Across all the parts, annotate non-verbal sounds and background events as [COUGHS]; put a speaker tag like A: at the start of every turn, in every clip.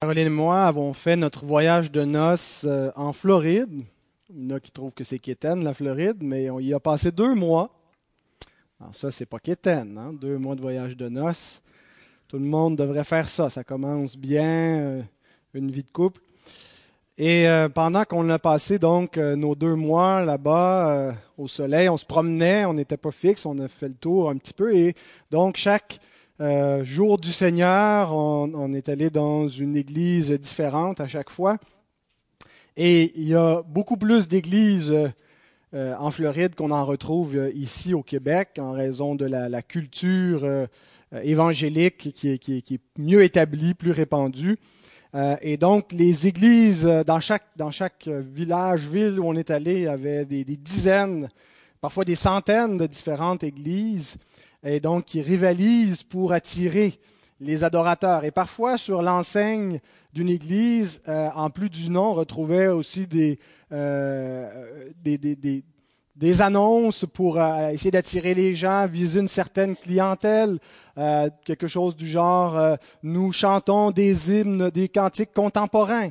A: Caroline et moi avons fait notre voyage de noces euh, en Floride. Il y en a qui trouvent que c'est quétaine, la Floride, mais on y a passé deux mois. Alors ça, c'est pas quétaine, hein? deux mois de voyage de noces. Tout le monde devrait faire ça. Ça commence bien, euh, une vie de couple. Et euh, pendant qu'on a passé donc nos deux mois là-bas au soleil, on se promenait, on n'était pas fixe, on a fait le tour un petit peu. Et donc chaque euh, jour du Seigneur, on, est allé dans une église différente à chaque fois. Et il y a beaucoup plus d'églises euh, en Floride qu'on en retrouve euh, ici au Québec en raison de la, culture évangélique qui est, mieux établie, plus répandue. et donc, les églises dans chaque, dans chaque village, ville où on est allé, y avait des dizaines, parfois des centaines de différentes églises et donc qui rivalisent pour attirer les adorateurs. Et parfois, sur l'enseigne d'une église, euh, en plus du nom, on retrouvait aussi des, euh, des, des, des, annonces pour euh, essayer d'attirer les gens, viser une certaine clientèle, quelque chose du genre nous chantons des hymnes, des cantiques contemporains.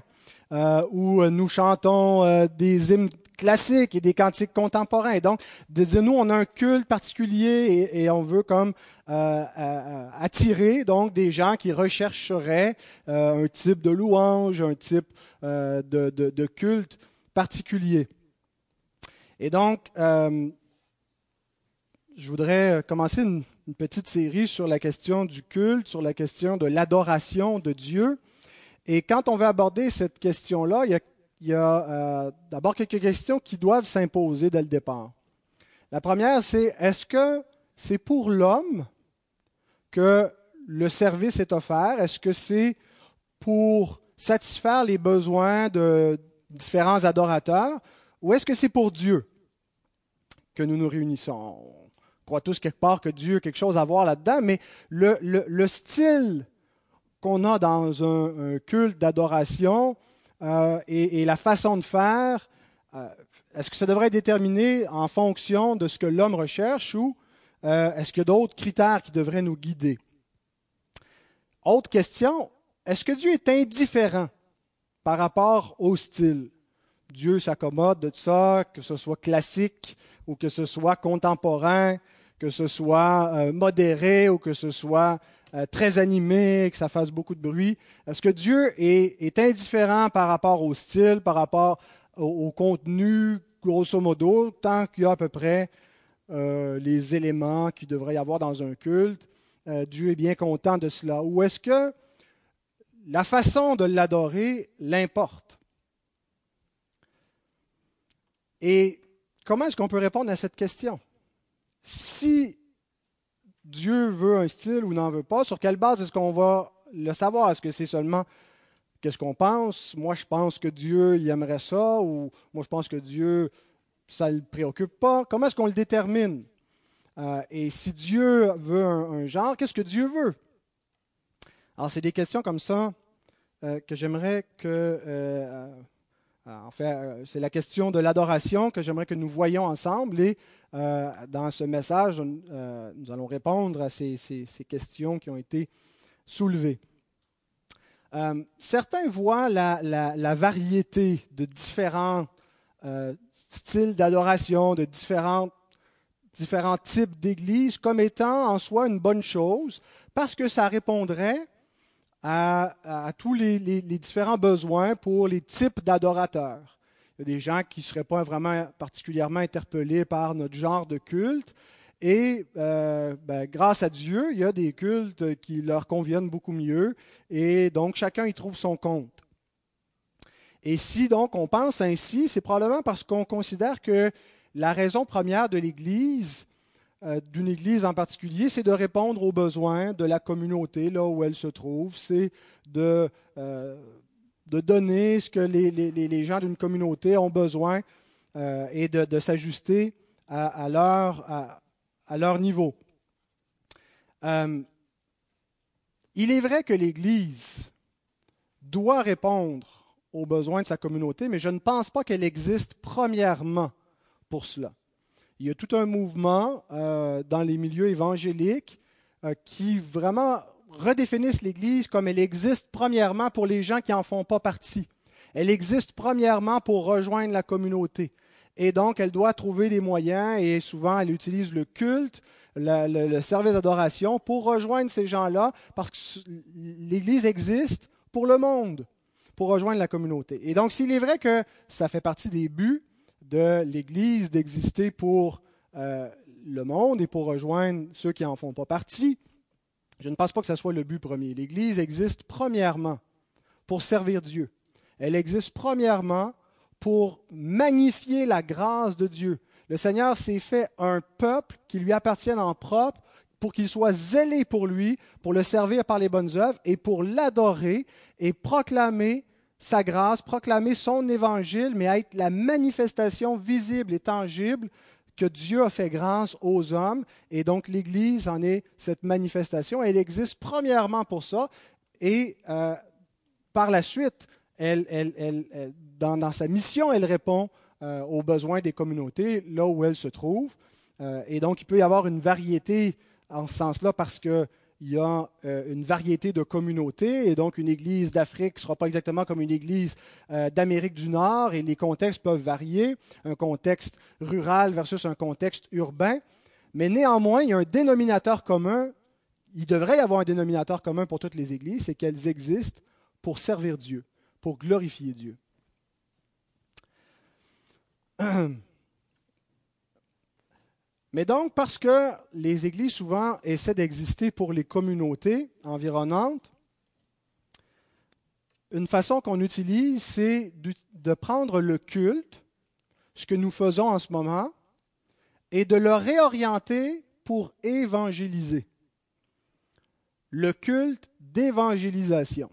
A: ou nous chantons des hymnes classiques et des cantiques contemporains. Et donc, de dire, nous, on a un culte particulier et, on veut comme euh, euh, attirer donc des gens qui rechercheraient euh, un type de louange, un type de, culte particulier. Et donc, je voudrais commencer une, une, petite série sur la question du culte, sur la question de l'adoration de Dieu. Et quand on veut aborder cette question-là, il y a il y a euh, d'abord quelques questions qui doivent s'imposer dès le départ. La première, c'est est-ce que c'est pour l'homme que le service est offert? Est-ce que c'est pour satisfaire les besoins de différents adorateurs? Ou est-ce que c'est pour Dieu que nous nous réunissons? On croit tous quelque part que Dieu a quelque chose à voir là-dedans, mais le, style qu'on a dans un culte d'adoration, euh, et, la façon de faire, euh, est-ce que ça devrait être déterminé en fonction de ce que l'homme recherche ou euh, est-ce qu'il y a d'autres critères qui devraient nous guider? Autre question, est-ce que Dieu est indifférent par rapport au style? Dieu s'accommode de ça, que ce soit classique ou que ce soit contemporain, que ce soit modéré ou que ce soit très animé, que ça fasse beaucoup de bruit. Est-ce que Dieu est, indifférent par rapport au style, par rapport au, contenu, grosso modo, tant qu'il y a à peu près euh, les éléments qu'il devrait y avoir dans un culte? Euh, Dieu est bien content de cela. Ou est-ce que la façon de l'adorer l'importe? Et comment est-ce qu'on peut répondre à cette question? Si Dieu veut un style ou n'en veut pas, sur quelle base est-ce qu'on va le savoir? Est-ce que c'est seulement qu'est-ce qu'on pense? Moi, je pense que Dieu il aimerait ça, ou moi, je pense que Dieu, ça ne le préoccupe pas. Comment est-ce qu'on le détermine? Euh, et si Dieu veut un, genre, qu'est-ce que Dieu veut? Alors, c'est des questions comme ça euh, que j'aimerais que... Euh, en fait, c'est la question de l'adoration que j'aimerais que nous voyions ensemble. Et euh, dans ce message, euh, nous allons répondre à ces, questions qui ont été soulevées. Euh, certains voient la, variété de différents styles d'adoration, de différents, différents types d'églises comme étant en soi une bonne chose parce que ça répondrait à, tous les, différents besoins pour les types d'adorateurs. Il y a des gens qui ne seraient pas vraiment particulièrement interpellés par notre genre de culte. Et euh, ben, grâce à Dieu, il y a des cultes qui leur conviennent beaucoup mieux. Et donc, chacun y trouve son compte. Et si donc on pense ainsi, c'est probablement parce qu'on considère que la raison première de l'Église, d'une Église en particulier, c'est de répondre aux besoins de la communauté là où elle se trouve. C'est de euh, donner ce que les, gens d'une communauté ont besoin euh, et de, s'ajuster à, leur, niveau. Euh, il est vrai que l'Église doit répondre aux besoins de sa communauté, mais je ne pense pas qu'elle existe premièrement pour cela. Il y a tout un mouvement euh, dans les milieux évangéliques qui vraiment redéfinissent l'Église comme elle existe premièrement pour les gens qui n'en font pas partie. Elle existe premièrement pour rejoindre la communauté. Et donc, elle doit trouver des moyens, et souvent, elle utilise le culte, le, service d'adoration pour rejoindre ces gens-là, parce que l'Église existe pour le monde, pour rejoindre la communauté. Et donc, s'il est vrai que ça fait partie des buts de l'Église d'exister pour euh, le monde et pour rejoindre ceux qui n'en font pas partie, je ne pense pas que ce soit le but premier. L'Église existe premièrement pour servir Dieu. Elle existe premièrement pour magnifier la grâce de Dieu. Le Seigneur s'est fait un peuple qui lui appartienne en propre pour qu'il soit zélé pour lui, pour le servir par les bonnes œuvres et pour l'adorer et proclamer sa grâce, proclamer son évangile, mais être la manifestation visible et tangible que Dieu a fait grâce aux hommes. Et donc l'Église en est cette manifestation. Elle existe premièrement pour ça. Et euh, par la suite, elle, dans, sa mission, elle répond euh, aux besoins des communautés là où elle se trouve. Euh, et donc il peut y avoir une variété en ce sens-là parce que il y a euh, une variété de communautés, et donc une église d'Afrique ne sera pas exactement comme une église euh, d'Amérique du Nord, et les contextes peuvent varier, un contexte rural versus un contexte urbain, mais néanmoins, il y a un dénominateur commun, il devrait y avoir un dénominateur commun pour toutes les églises, c'est qu'elles existent pour servir Dieu, pour glorifier Dieu. [CLEARS THROAT] Mais donc, parce que les églises souvent essaient d'exister pour les communautés environnantes, une façon qu'on utilise, c'est de prendre le culte, ce que nous faisons en ce moment, et de le réorienter pour évangéliser. Le culte d'évangélisation.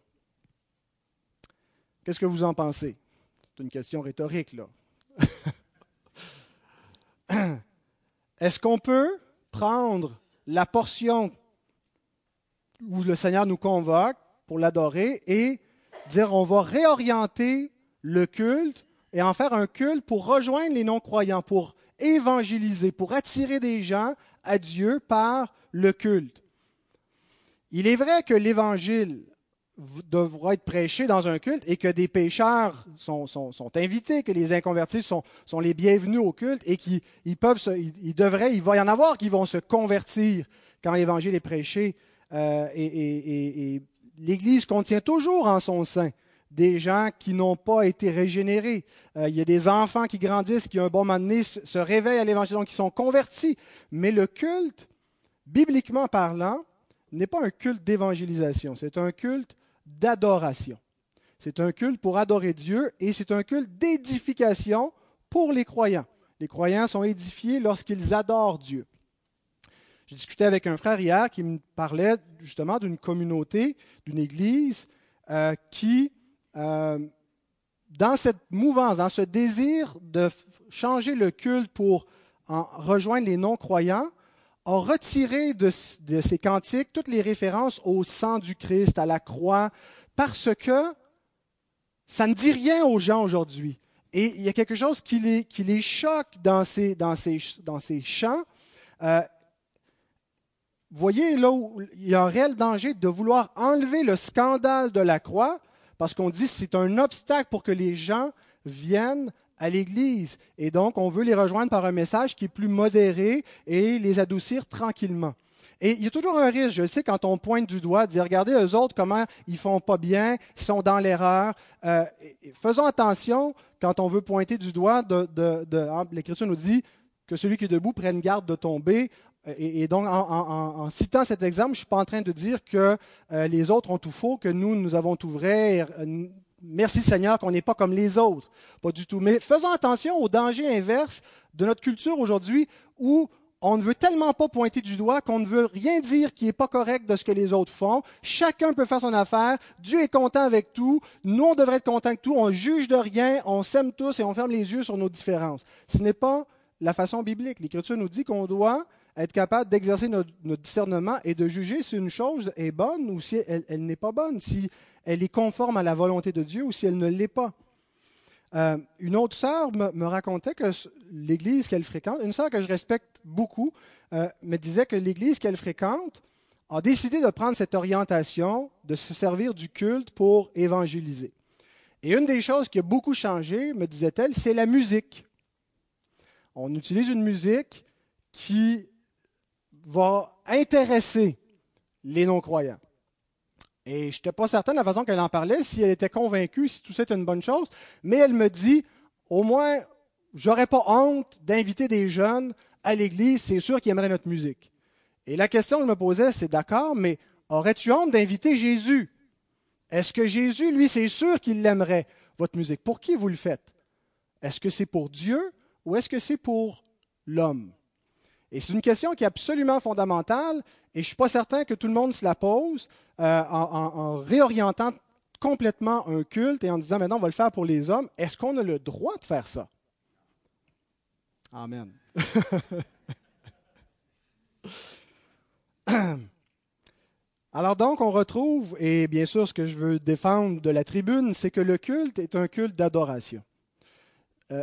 A: Qu'est-ce que vous en pensez? C'est une question rhétorique, là. [COUGHS] [COUGHS] [COUGHS] Est-ce qu'on peut prendre la portion où le Seigneur nous convoque pour l'adorer et dire on va réorienter le culte et en faire un culte pour rejoindre les non-croyants, pour évangéliser, pour attirer des gens à Dieu par le culte? Il est vrai que l'Évangile devra être prêché dans un culte et que des pécheurs sont, invités, que les inconvertis sont, les bienvenus au culte et qu'ils peuvent il va y en avoir qui vont se convertir quand l'Évangile est prêché. Euh, et, l'Église contient toujours en son sein des gens qui n'ont pas été régénérés. Euh, il y a des enfants qui grandissent, qui, un bon moment donné, se réveillent à l'Évangile, donc qui sont convertis. Mais le culte, bibliquement parlant, n'est pas un culte d'évangélisation, c'est un culte d'adoration. C'est un culte pour adorer Dieu et c'est un culte d'édification pour les croyants. Les croyants sont édifiés lorsqu'ils adorent Dieu. J'ai discuté avec un frère hier qui me parlait justement d'une communauté, d'une église euh, qui, euh, dans cette mouvance, dans ce désir de changer le culte pour en rejoindre les non-croyants, a retiré de, ces cantiques toutes les références au sang du Christ, à la croix, parce que ça ne dit rien aux gens aujourd'hui. Et il y a quelque chose qui les, choque dans ces, dans dans ces chants. Euh, voyez là où il y a un réel danger de vouloir enlever le scandale de la croix, parce qu'on dit c'est un obstacle pour que les gens viennent à l'Église. Et donc, on veut les rejoindre par un message qui est plus modéré et les adoucir tranquillement. Et il y a toujours un risque, je sais, quand on pointe du doigt, de dire, regardez eux autres, comment ils font pas bien, ils sont dans l'erreur. Euh, faisons attention quand on veut pointer du doigt. De, hein, L'Écriture nous dit que celui qui est debout prenne garde de tomber. Et, donc, en, citant cet exemple, je ne suis pas en train de dire que euh, les autres ont tout faux, que nous, nous avons tout vrai, Merci Seigneur qu'on n'est pas comme les autres. Pas du tout. Mais faisons attention au danger inverse de notre culture aujourd'hui où on ne veut tellement pas pointer du doigt qu'on ne veut rien dire qui n'est pas correct de ce que les autres font. Chacun peut faire son affaire. Dieu est content avec tout. Nous, on devrait être content avec tout. On juge de rien. On s'aime tous et on ferme les yeux sur nos différences. Ce n'est pas la façon biblique. L'Écriture nous dit qu'on doit être capable d'exercer notre, discernement et de juger si une chose est bonne ou si elle, elle n'est pas bonne. Si elle est conforme à la volonté de Dieu ou si elle ne l'est pas. Euh, une autre sœur me, racontait que l'église qu'elle fréquente, une sœur que je respecte beaucoup, euh, me disait que l'église qu'elle fréquente a décidé de prendre cette orientation, de se servir du culte pour évangéliser. Et une des choses qui a beaucoup changé, me disait-elle, c'est la musique. On utilise une musique qui va intéresser les non-croyants. Et je n'étais pas certain de la façon qu'elle en parlait, si elle était convaincue, si tout ça était une bonne chose, mais elle me dit, au moins, j'aurais pas honte d'inviter des jeunes à l'église, c'est sûr qu'ils aimeraient notre musique. Et la question que je me posais, c'est d'accord, mais aurais-tu honte d'inviter Jésus? Est-ce que Jésus, lui, c'est sûr qu'il l'aimerait, votre musique? Pour qui vous le faites? Est-ce que c'est pour Dieu ou est-ce que c'est pour l'homme? Et c'est une question qui est absolument fondamentale et je ne suis pas certain que tout le monde se la pose euh, en, réorientant complètement un culte et en disant maintenant on va le faire pour les hommes. Est-ce qu'on a le droit de faire ça? Amen. [LAUGHS] Alors donc, on retrouve, et bien sûr, ce que je veux défendre de la tribune, c'est que le culte est un culte d'adoration. Euh,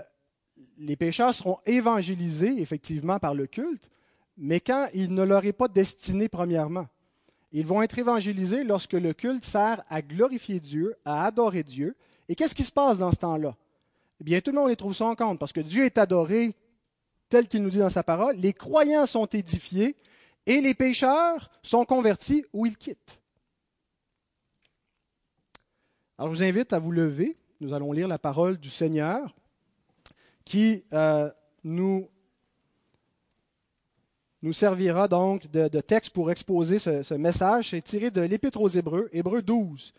A: les pécheurs seront évangélisés, effectivement, par le culte, mais quand il ne leur est pas destiné premièrement. Ils vont être évangélisés lorsque le culte sert à glorifier Dieu, à adorer Dieu. Et qu'est-ce qui se passe dans ce temps-là? Eh bien, tout le monde les trouve son compte, parce que Dieu est adoré tel qu'il nous dit dans sa parole. Les croyants sont édifiés et les pécheurs sont convertis ou ils quittent. Alors, je vous invite à vous lever. Nous allons lire la parole du Seigneur qui euh, nous, nous servira donc de, texte pour exposer ce, message. C'est tiré de l'Épître aux Hébreux, Hébreux 12,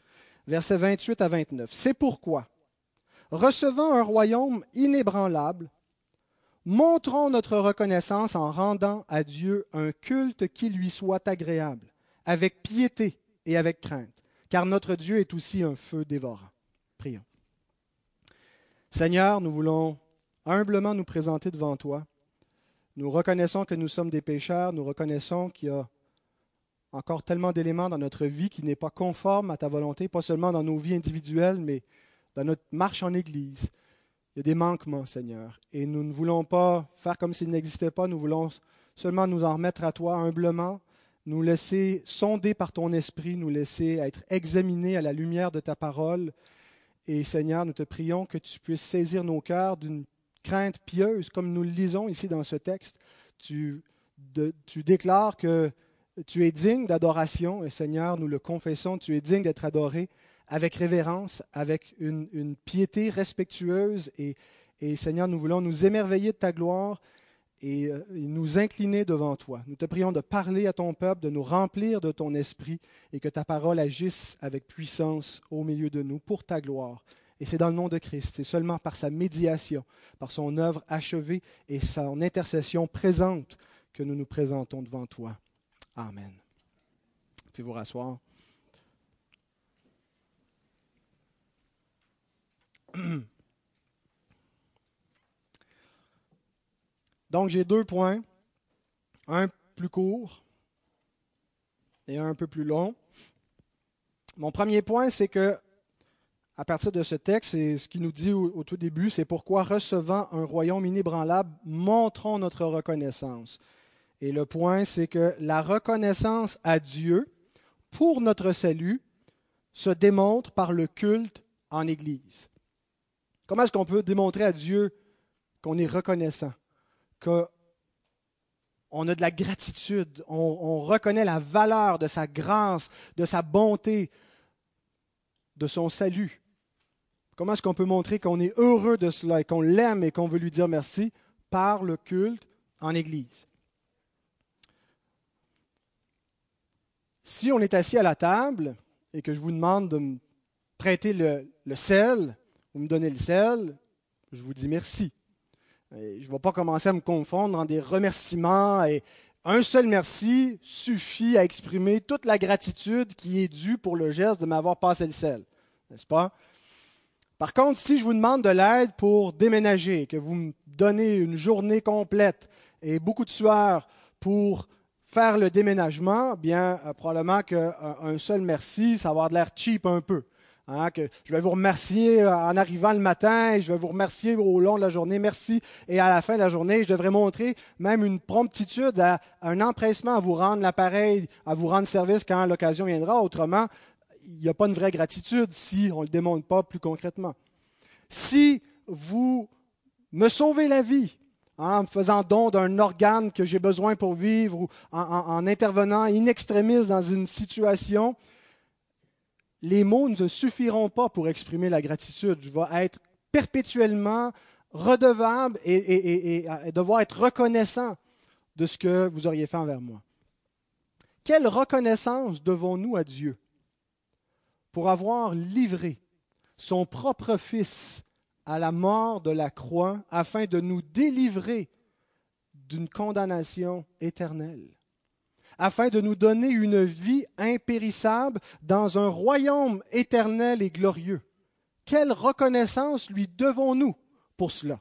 A: versets 28 à 29. C'est pourquoi, recevant un royaume inébranlable, montrons notre reconnaissance en rendant à Dieu un culte qui lui soit agréable, avec piété et avec crainte, car notre Dieu est aussi un feu dévorant. Prions. Seigneur, nous voulons humblement nous présenter devant toi. Nous reconnaissons que nous sommes des pécheurs, nous reconnaissons qu'il y a encore tellement d'éléments dans notre vie qui n'est pas conforme à ta volonté, pas seulement dans nos vies individuelles, mais dans notre marche en Église. Il y a des manquements, Seigneur, et nous ne voulons pas faire comme s'ils n'existaient pas, nous voulons seulement nous en remettre à toi humblement, nous laisser sonder par ton esprit, nous laisser être examinés à la lumière de ta parole. Et Seigneur, nous te prions que tu puisses saisir nos cœurs d'une crainte pieuse, comme nous le lisons ici dans ce texte. Tu, déclares que tu es digne d'adoration, et Seigneur, nous le confessons, tu es digne d'être adoré avec révérence, avec une, piété respectueuse. Et, Seigneur, nous voulons nous émerveiller de ta gloire euh, et, nous incliner devant toi. Nous te prions de parler à ton peuple, de nous remplir de ton esprit et que ta parole agisse avec puissance au milieu de nous pour ta gloire. Et c'est dans le nom de Christ, c'est seulement par sa médiation, par son œuvre achevée et son intercession présente que nous nous présentons devant toi. Amen. Puis vous rasseoir? [CLEARS THROAT] Donc j'ai deux points, un plus court et un un peu plus long. Mon premier point, c'est que à partir de ce texte, et ce qu'il nous dit au, tout début, c'est pourquoi, recevant un royaume inébranlable, montrons notre reconnaissance. Et le point, c'est que la reconnaissance à Dieu pour notre salut se démontre par le culte en Église. Comment est-ce qu'on peut démontrer à Dieu qu'on est reconnaissant, qu'on a de la gratitude, on reconnaît la valeur de sa grâce, de sa bonté, de son salut? Comment est-ce qu'on peut montrer qu'on est heureux de cela et qu'on l'aime et qu'on veut lui dire merci? Par le culte en Église? Si on est assis à la table et que je vous demande de me prêter le, sel, vous me donnez le sel, je vous dis merci. je ne vais pas commencer à me confondre dans des remerciements et un seul merci suffit à exprimer toute la gratitude qui est due pour le geste de m'avoir passé le sel. N'est-ce pas? Par contre, si je vous demande de l'aide pour déménager, que vous me donnez une journée complète et beaucoup de sueur pour faire le déménagement, bien, euh, probablement qu'un seul merci, ça va avoir de l'air cheap un peu. Hein, que je vais vous remercier en arrivant le matin, et je vais vous remercier au long de la journée, merci. Et à la fin de la journée, je devrais montrer même une promptitude, un empressement à vous rendre l'appareil, à vous rendre service quand l'occasion viendra. Autrement, il n'y a pas une vraie gratitude si on ne le démontre pas plus concrètement. Si vous me sauvez la vie, hein, en me faisant don d'un organe que j'ai besoin pour vivre ou en, en intervenant in extremis dans une situation, les mots ne suffiront pas pour exprimer la gratitude. Je vais être perpétuellement redevable et, devoir être reconnaissant de ce que vous auriez fait envers moi. Quelle reconnaissance devons-nous à Dieu? Pour avoir livré son propre Fils à la mort de la croix afin de nous délivrer d'une condamnation éternelle afin de nous donner une vie impérissable dans un royaume éternel et glorieux. Quelle reconnaissance lui devons-nous pour cela?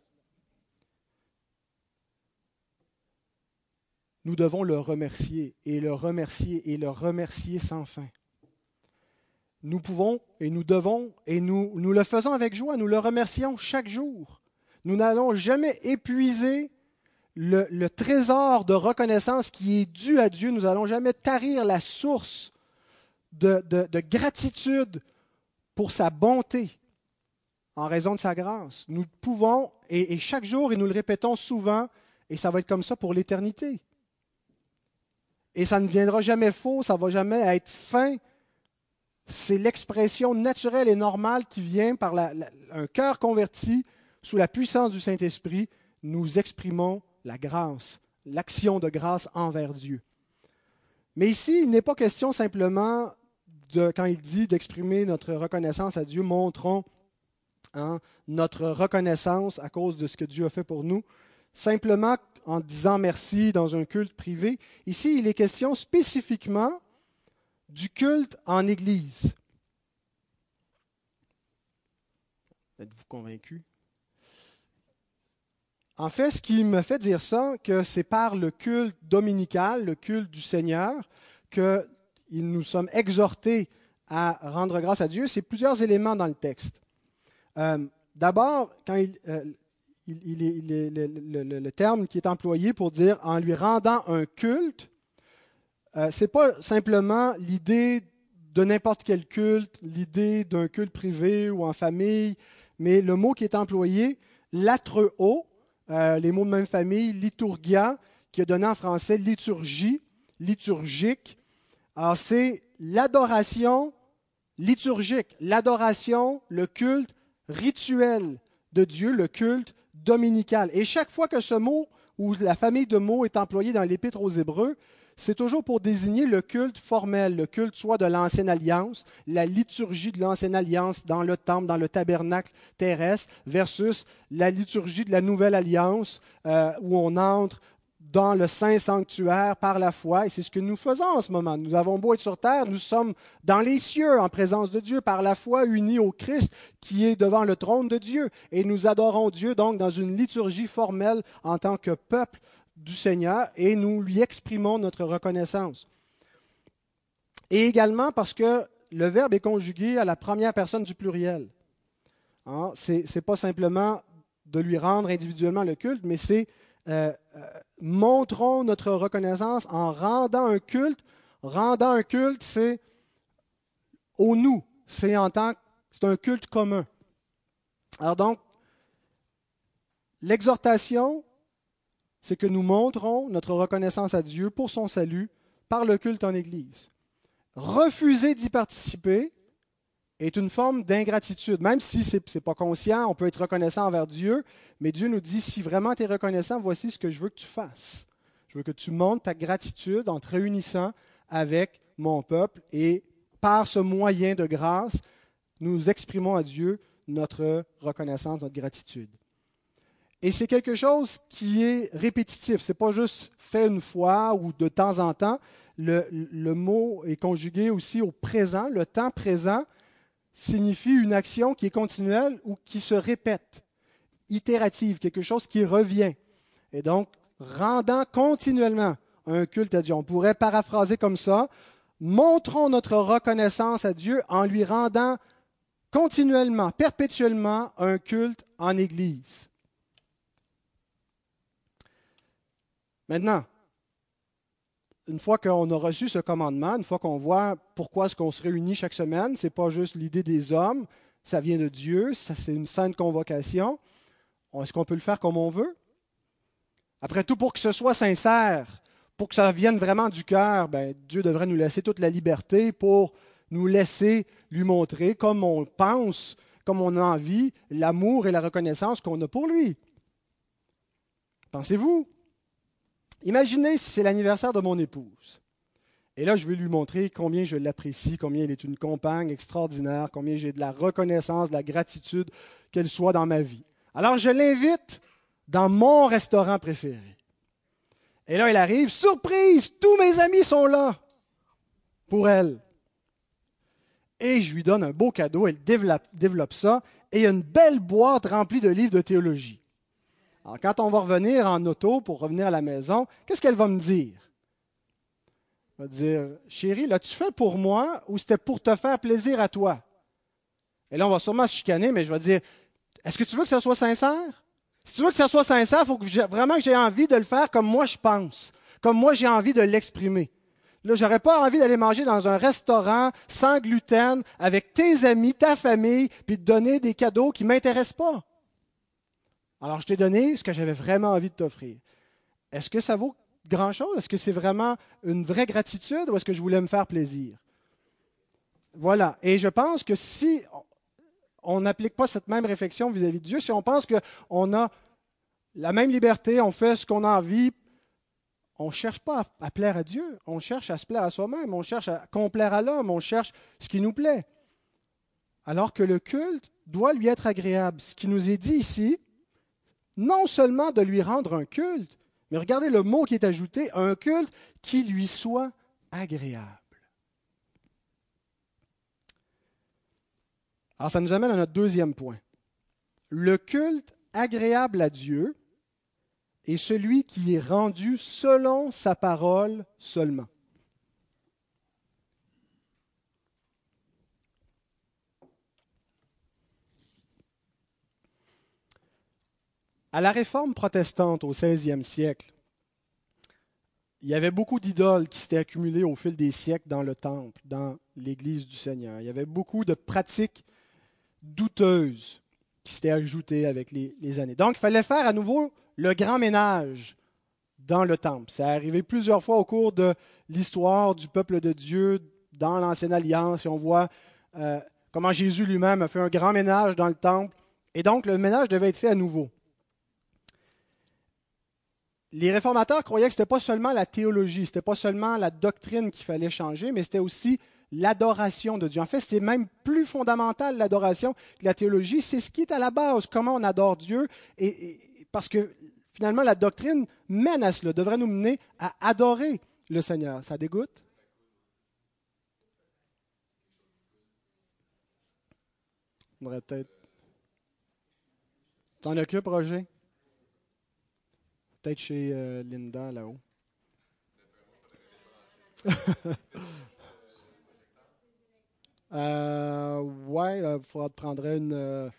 A: Nous devons le remercier et le remercier et le remercier sans fin. Nous pouvons et nous devons, et nous, nous le faisons avec joie, nous le remercions chaque jour. Nous n'allons jamais épuiser le, trésor de reconnaissance qui est dû à Dieu. Nous n'allons jamais tarir la source de, gratitude pour sa bonté en raison de sa grâce. Nous pouvons, et, chaque jour, et nous le répétons souvent, et ça va être comme ça pour l'éternité. Et ça ne viendra jamais faux, ça ne va jamais être fin. C'est l'expression naturelle et normale qui vient par un cœur converti sous la puissance du Saint-Esprit. Nous exprimons la grâce, l'action de grâce envers Dieu. Mais ici, il n'est pas question simplement, de, quand il dit d'exprimer notre reconnaissance à Dieu, montrons hein, notre reconnaissance à cause de ce que Dieu a fait pour nous, simplement en disant merci dans un culte privé. Ici, il est question spécifiquement du culte en Église. Êtes-vous convaincu? En fait, ce qui me fait dire ça, que c'est par le culte dominical, le culte du Seigneur, que nous sommes exhortés à rendre grâce à Dieu, c'est plusieurs éléments dans le texte. Euh, d'abord, quand il, euh, le, terme qui est employé pour dire en lui rendant un culte, euh, ce n'est pas simplement l'idée de n'importe quel culte, l'idée d'un culte privé ou en famille, mais le mot qui est employé, haut, euh, les mots de même famille, liturgia, qui est donné en français liturgie, liturgique. Alors, c'est l'adoration liturgique, l'adoration, le culte rituel de Dieu, le culte dominical. Et chaque fois que ce mot ou la famille de mots est employée dans l'Épître aux Hébreux, c'est toujours pour désigner le culte formel, le culte soit de l'Ancienne Alliance, la liturgie de l'Ancienne Alliance dans le temple, dans le tabernacle terrestre, versus la liturgie de la Nouvelle Alliance, euh, où on entre dans le Saint Sanctuaire par la foi. Et c'est ce que nous faisons en ce moment. Nous avons beau être sur terre, nous sommes dans les cieux en présence de Dieu par la foi unis au Christ qui est devant le trône de Dieu. Et nous adorons Dieu donc dans une liturgie formelle en tant que peuple du Seigneur et nous lui exprimons notre reconnaissance. Et également parce que le verbe est conjugué à la première personne du pluriel. Hein, Ce n'est pas simplement de lui rendre individuellement le culte, mais c'est euh, euh, montrons notre reconnaissance en rendant un culte. Rendant un culte, c'est au nous, c'est en tant c'est un culte commun. Alors donc, l'exhortation c'est que nous montrons notre reconnaissance à Dieu pour son salut par le culte en Église. Refuser d'y participer est une forme d'ingratitude, même si ce n'est pas conscient, on peut être reconnaissant envers Dieu, mais Dieu nous dit, si vraiment tu es reconnaissant, voici ce que je veux que tu fasses. Je veux que tu montres ta gratitude en te réunissant avec mon peuple et par ce moyen de grâce, nous exprimons à Dieu notre reconnaissance, notre gratitude. Et c'est quelque chose qui est répétitif. Ce n'est pas juste fait une fois ou de temps en temps. Le, le, mot est conjugué aussi au présent. Le temps présent signifie une action qui est continuelle ou qui se répète, itérative, quelque chose qui revient. Et donc, rendant continuellement un culte à Dieu. On pourrait paraphraser comme ça. Montrons notre reconnaissance à Dieu en lui rendant continuellement, perpétuellement un culte en Église. Maintenant, une fois qu'on a reçu ce commandement, une fois qu'on voit pourquoi est-ce qu'on se réunit chaque semaine, ce n'est pas juste l'idée des hommes, ça vient de Dieu, c'est une sainte convocation. Est-ce qu'on peut le faire comme on veut? Après tout, pour que ce soit sincère, pour que ça vienne vraiment du cœur, ben, Dieu devrait nous laisser toute la liberté pour nous laisser lui montrer comme on pense, comme on a envie, l'amour et la reconnaissance qu'on a pour lui. Pensez-vous? Imaginez si c'est l'anniversaire de mon épouse. Et là, je vais lui montrer combien je l'apprécie, combien elle est une compagne extraordinaire, combien j'ai de la reconnaissance, de la gratitude qu'elle soit dans ma vie. Alors, je l'invite dans mon restaurant préféré. Et là, elle arrive, surprise, tous mes amis sont là pour elle. Et je lui donne un beau cadeau, elle développe, ça, et il a une belle boîte remplie de livres de théologie. Alors, quand on va revenir en auto pour revenir à la maison, qu'est-ce qu'elle va me dire? Elle va dire, chérie, l'as-tu fait pour moi ou c'était pour te faire plaisir à toi? Et là, on va sûrement se chicaner, mais je vais dire, est-ce que tu veux que ça soit sincère? Si tu veux que ça soit sincère, il faut que vraiment que j'ai envie de le faire comme moi je pense, comme moi j'ai envie de l'exprimer. Là, j'aurais pas envie d'aller manger dans un restaurant sans gluten avec tes amis, ta famille, puis de donner des cadeaux qui m'intéressent pas. Alors, je t'ai donné ce que j'avais vraiment envie de t'offrir. Est-ce que ça vaut grand-chose? Est-ce que c'est vraiment une vraie gratitude ou est-ce que je voulais me faire plaisir? Voilà. Et je pense que si on n'applique pas cette même réflexion vis-à-vis de Dieu, si on pense qu'on a la même liberté, on fait ce qu'on a envie, on ne cherche pas à, plaire à Dieu, on cherche à se plaire à soi-même, on cherche à complaire à l'homme, on cherche ce qui nous plaît. Alors que le culte doit lui être agréable. Ce qui nous est dit ici, non seulement de lui rendre un culte, mais regardez le mot qui est ajouté, un culte qui lui soit agréable. Alors ça nous amène à notre deuxième point. Le culte agréable à Dieu est celui qui est rendu selon sa parole seulement. À la réforme protestante au XVIe siècle, il y avait beaucoup d'idoles qui s'étaient accumulées au fil des siècles dans le temple, dans l'Église du Seigneur. Il y avait beaucoup de pratiques douteuses qui s'étaient ajoutées avec les, années. Donc, il fallait faire à nouveau le grand ménage dans le temple. Ça arrivé plusieurs fois au cours de l'histoire du peuple de Dieu dans l'Ancienne Alliance, et on voit euh, comment Jésus lui-même a fait un grand ménage dans le temple. Et donc, le ménage devait être fait à nouveau les réformateurs croyaient que ce n'était pas seulement la théologie, ce n'était pas seulement la doctrine qu'il fallait changer, mais c'était aussi l'adoration de Dieu. En fait, c'est même plus fondamental l'adoration que la théologie. C'est ce qui est à la base, comment on adore Dieu, et, parce que finalement, la doctrine mène à cela, devrait nous mener à adorer le Seigneur. Ça dégoûte? On devrait peut-être. T'en occupes, Roger? Peut-être chez euh, Linda là-haut. [LAUGHS] euh, ouais, il euh, faudra te prendre une,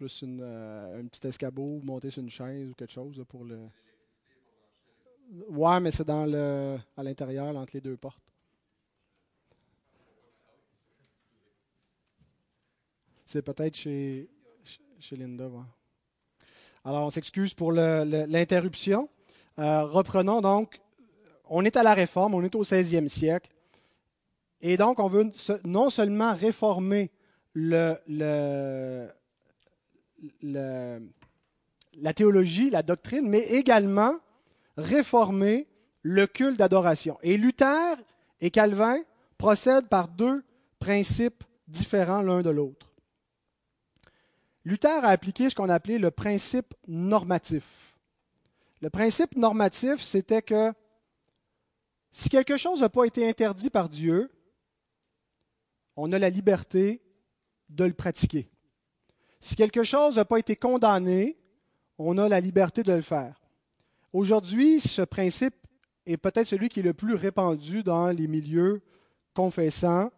A: juste une, un petit escabeau, monter sur une chaise ou quelque chose pour le. Ouais, mais c'est dans le, à l'intérieur, entre les deux portes. C'est peut-être chez, chez Linda. Ouais. Alors, on s'excuse pour l'interruption. Euh, reprenons donc. On est à la réforme, on est au 16e siècle. Et donc, on veut non seulement réformer la théologie, la doctrine, mais également réformer le culte d'adoration. Et Luther et Calvin procèdent par deux principes différents l'un de l'autre. Luther a appliqué ce qu'on appelait le principe normatif. Le principe normatif, c'était que si quelque chose n'a pas été interdit par Dieu, on a la liberté de le pratiquer. Si quelque chose n'a pas été condamné, on a la liberté de le faire. Aujourd'hui, ce principe est peut-être celui qui est le plus répandu dans les milieux confessants.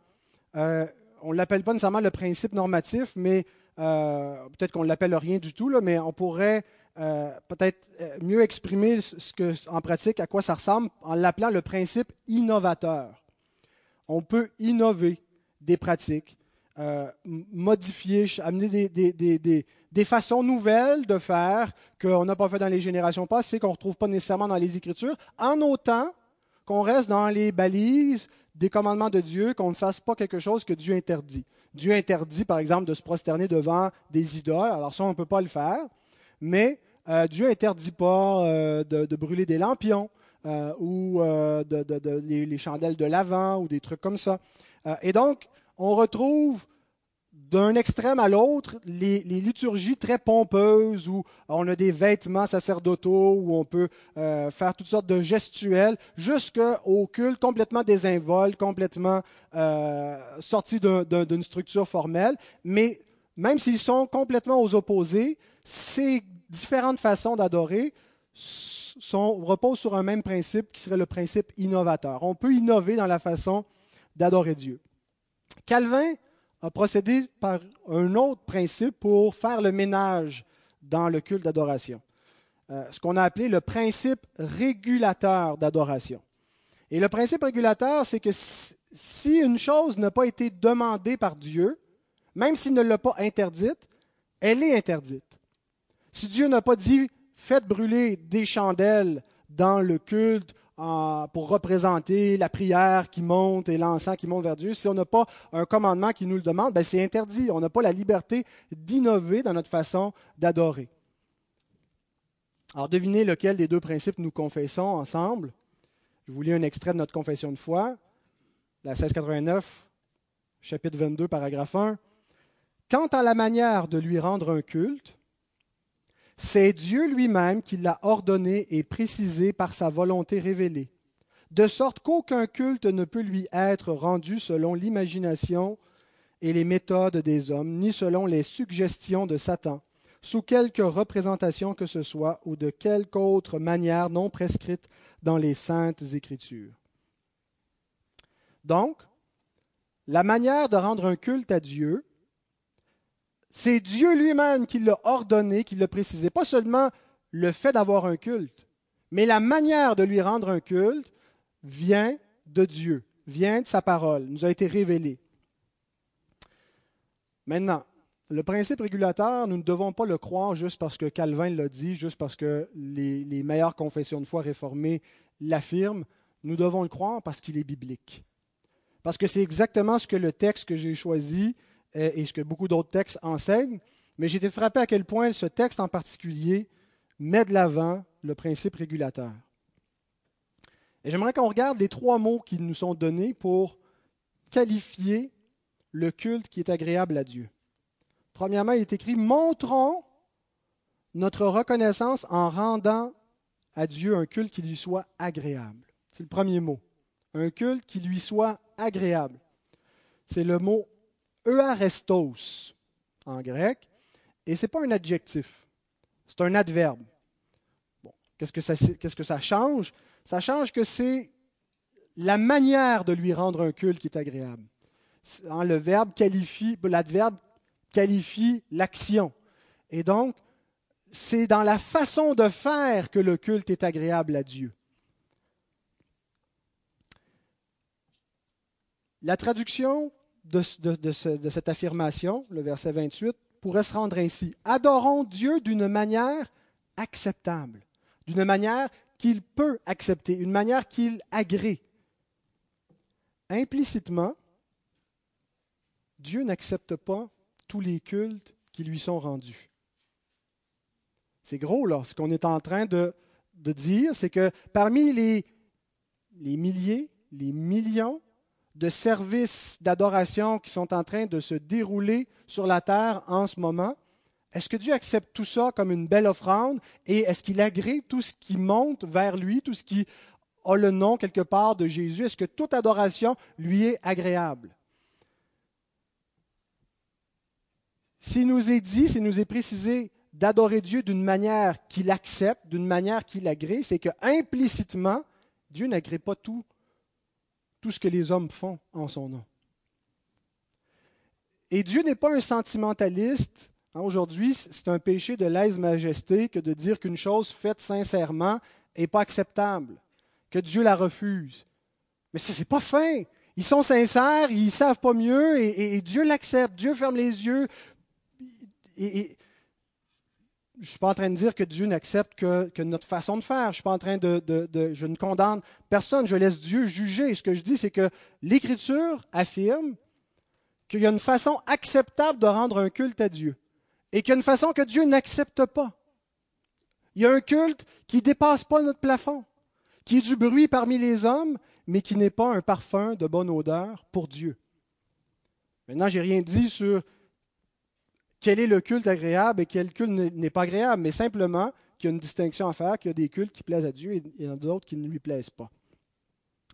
A: Euh, on ne l'appelle pas nécessairement le principe normatif, mais peut-être qu'on l'appelle rien du tout, mais on pourrait peut-être mieux exprimer ce que, en pratique à quoi ça ressemble en l'appelant le principe innovateur. On peut innover des pratiques, modifier, amener des, des, des façons nouvelles de faire qu'on n'a pas fait dans les générations passées, qu'on ne retrouve pas nécessairement dans les Écritures, en autant qu'on reste dans les balises des commandements de Dieu, qu'on ne fasse pas quelque chose que Dieu interdit. Dieu interdit, par exemple, de se prosterner devant des idoles. Alors ça, on ne peut pas le faire. Mais euh, Dieu interdit pas euh, de, brûler des lampions euh, ou de, les, chandelles de l'avant ou des trucs comme ça. et donc, on retrouve d'un extrême à l'autre, les, liturgies très pompeuses où on a des vêtements sacerdotaux, où on peut euh, faire toutes sortes de gestuels, jusqu'au culte complètement désinvolte, complètement euh, sorti d'une structure formelle. Mais même s'ils sont complètement aux opposés, ces différentes façons d'adorer reposent sur un même principe qui serait le principe innovateur. On peut innover dans la façon d'adorer Dieu. Calvin a procédé par un autre principe pour faire le ménage dans le culte d'adoration. Euh, ce qu'on a appelé le principe régulateur d'adoration. Et le principe régulateur, c'est que si une chose n'a pas été demandée par Dieu, même s'il ne l'a pas interdite, elle est interdite. Si Dieu n'a pas dit faites brûler des chandelles dans le culte pour représenter la prière qui monte et l'encens qui monte vers Dieu, si on n'a pas un commandement qui nous le demande, ben c'est interdit. On n'a pas la liberté d'innover dans notre façon d'adorer. Alors devinez lequel des deux principes nous confessons ensemble. Je vous lis un extrait de notre confession de foi, la 1689, chapitre 22, paragraphe 1. Quant à la manière de lui rendre un culte, c'est Dieu lui-même qui l'a ordonné et précisé par sa volonté révélée, de sorte qu'aucun culte ne peut lui être rendu selon l'imagination et les méthodes des hommes, ni selon les suggestions de Satan, sous quelque représentation que ce soit ou de quelque autre manière non prescrite dans les saintes écritures. Donc, la manière de rendre un culte à Dieu c'est Dieu lui-même qui l'a ordonné, qui l'a précisé. Pas seulement le fait d'avoir un culte, mais la manière de lui rendre un culte vient de Dieu, vient de sa parole, nous a été révélée. Maintenant, le principe régulateur, nous ne devons pas le croire juste parce que Calvin l'a dit, juste parce que les, les meilleures confessions de foi réformées l'affirment. Nous devons le croire parce qu'il est biblique. Parce que c'est exactement ce que le texte que j'ai choisi et ce que beaucoup d'autres textes enseignent, mais j'ai été frappé à quel point ce texte en particulier met de l'avant le principe régulateur. Et j'aimerais qu'on regarde les trois mots qui nous sont donnés pour qualifier le culte qui est agréable à Dieu. Premièrement, il est écrit Montrons notre reconnaissance en rendant à Dieu un culte qui lui soit agréable. C'est le premier mot. Un culte qui lui soit agréable. C'est le mot euarestos en grec, et ce n'est pas un adjectif, c'est un adverbe. Bon, qu'est-ce, que ça, qu'est-ce que ça change? Ça change que c'est la manière de lui rendre un culte qui est agréable. Hein, le verbe qualifie, l'adverbe qualifie l'action. Et donc, c'est dans la façon de faire que le culte est agréable à Dieu. La traduction de, cette affirmation, le verset 28, pourrait se rendre ainsi. Adorons Dieu d'une manière acceptable, d'une manière qu'il peut accepter, une manière qu'il agrée. Implicitement, Dieu n'accepte pas tous les cultes qui lui sont rendus. C'est gros, là. Ce qu'on est en train de, dire, c'est que parmi les milliers, les millions de services d'adoration qui sont en train de se dérouler sur la terre en ce moment, est-ce que Dieu accepte tout ça comme une belle offrande? Et est-ce qu'il agrée tout ce qui monte vers lui, tout ce qui a le nom quelque part de Jésus? Est-ce que toute adoration lui est agréable? S'il nous est dit, s'il nous est précisé d'adorer Dieu d'une manière qu'il accepte, d'une manière qu'il agrée, c'est que implicitement, Dieu n'agrée pas tout tout ce que les hommes font en son nom. Et Dieu n'est pas un sentimentaliste. Hein, aujourd'hui, c'est un péché de lèse-majesté que de dire qu'une chose faite sincèrement n'est pas acceptable, que Dieu la refuse. Mais ce n'est pas fin. Ils sont sincères, ils ne savent pas mieux et, Dieu l'accepte. Dieu ferme les yeux. Je ne suis pas en train de dire que Dieu n'accepte que, notre façon de faire. Je suis pas en train de, Je ne condamne personne, je laisse Dieu juger. Ce que je dis, c'est que l'Écriture affirme qu'il y a une façon acceptable de rendre un culte à Dieu et qu'il y a une façon que Dieu n'accepte pas. Il y a un culte qui ne dépasse pas notre plafond, qui est du bruit parmi les hommes, mais qui n'est pas un parfum de bonne odeur pour Dieu. Maintenant, je n'ai rien dit sur quel est le culte agréable et quel culte n'est pas agréable, mais simplement qu'il y a une distinction à faire, qu'il y a des cultes qui plaisent à Dieu et il y en a d'autres qui ne lui plaisent pas.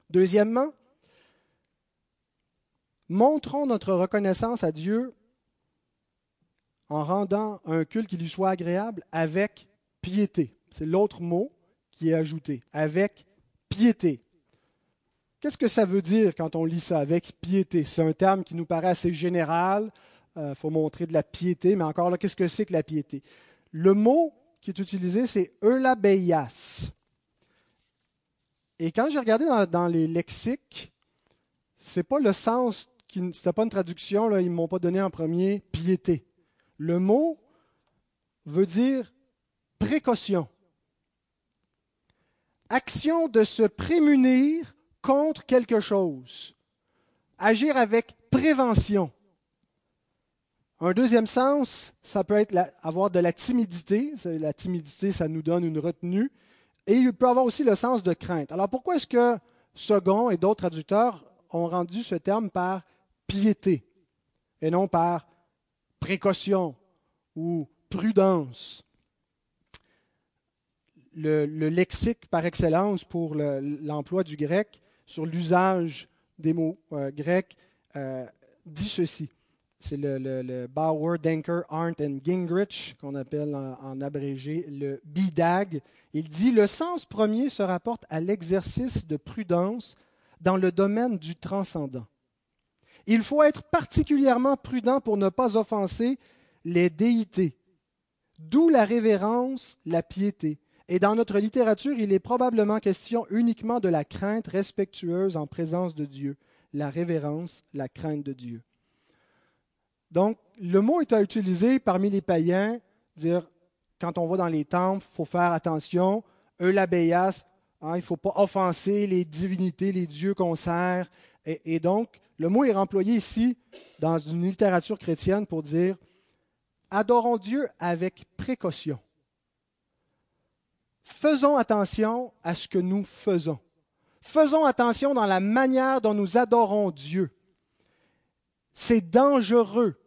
A: Deuxièmement, montrons notre reconnaissance à Dieu en rendant un culte qui lui soit agréable avec piété. C'est l'autre mot qui est ajouté, avec piété. Qu'est-ce que ça veut dire quand on lit ça avec piété? C'est un terme qui nous paraît assez général, il euh, faut montrer de la piété, mais encore là, qu'est-ce que c'est que la piété? Le mot qui est utilisé, c'est eulabeias. Et quand j'ai regardé dans, les lexiques, c'est pas le sens, ce n'était pas une traduction, ils ne m'ont pas donné en premier piété. Le mot veut dire précaution. Action de se prémunir contre quelque chose. Agir avec prévention. Un deuxième sens, ça peut être avoir de la timidité. La timidité, ça nous donne une retenue. Et il peut avoir aussi le sens de crainte. Alors pourquoi est-ce que Second et d'autres traducteurs ont rendu ce terme par piété et non par précaution ou prudence? Le, lexique par excellence pour l'emploi du grec sur l'usage des mots euh, grecs euh, dit ceci c'est le, Bauer, Denker, Arndt et Gingrich, qu'on appelle en, abrégé le BIDAG. Il dit Le sens premier se rapporte à l'exercice de prudence dans le domaine du transcendant. Il faut être particulièrement prudent pour ne pas offenser les déités, d'où la révérence, la piété. Et dans notre littérature, il est probablement question uniquement de la crainte respectueuse en présence de Dieu, la révérence, la crainte de Dieu. Donc, le mot est à utiliser parmi les païens, dire quand on va dans les temples, il faut faire attention. Eulabéas, hein, il ne faut pas offenser les divinités, les dieux qu'on sert. Et, donc, le mot est remployé ici dans une littérature chrétienne pour dire adorons Dieu avec précaution. Faisons attention à ce que nous faisons. Faisons attention dans la manière dont nous adorons Dieu. C'est dangereux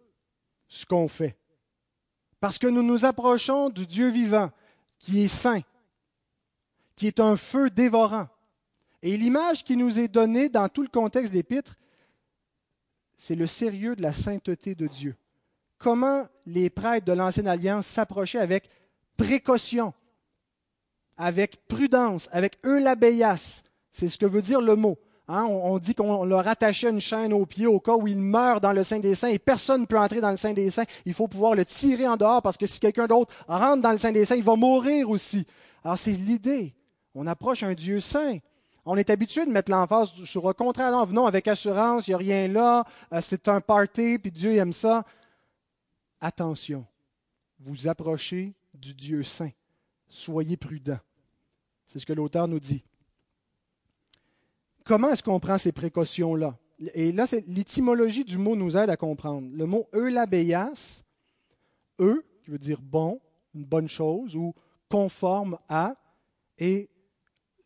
A: ce qu'on fait. Parce que nous nous approchons du Dieu vivant, qui est saint, qui est un feu dévorant. Et l'image qui nous est donnée dans tout le contexte d'Épître, c'est le sérieux de la sainteté de Dieu. Comment les prêtres de l'Ancienne Alliance s'approchaient avec précaution, avec prudence, avec eulabéias. C'est ce que veut dire le mot. Hein, on, dit qu'on leur attachait une chaîne au pied au cas où il meurt dans le sein des saints et personne ne peut entrer dans le sein des saints. Il faut pouvoir le tirer en dehors parce que si quelqu'un d'autre rentre dans le sein des saints, il va mourir aussi. Alors c'est l'idée. On approche un Dieu saint. On est habitué de mettre l'emphase sur le contraire. Non, venons avec assurance, il n'y a rien là, euh, c'est un party, puis Dieu aime ça. Attention, vous approchez du Dieu saint. Soyez prudents. C'est ce que l'auteur nous dit comment est-ce qu'on prend ces précautions-là? Et là, l'étymologie du mot nous aide à comprendre. Le mot eulabéias, e, qui veut dire bon, une bonne chose, ou conforme à, et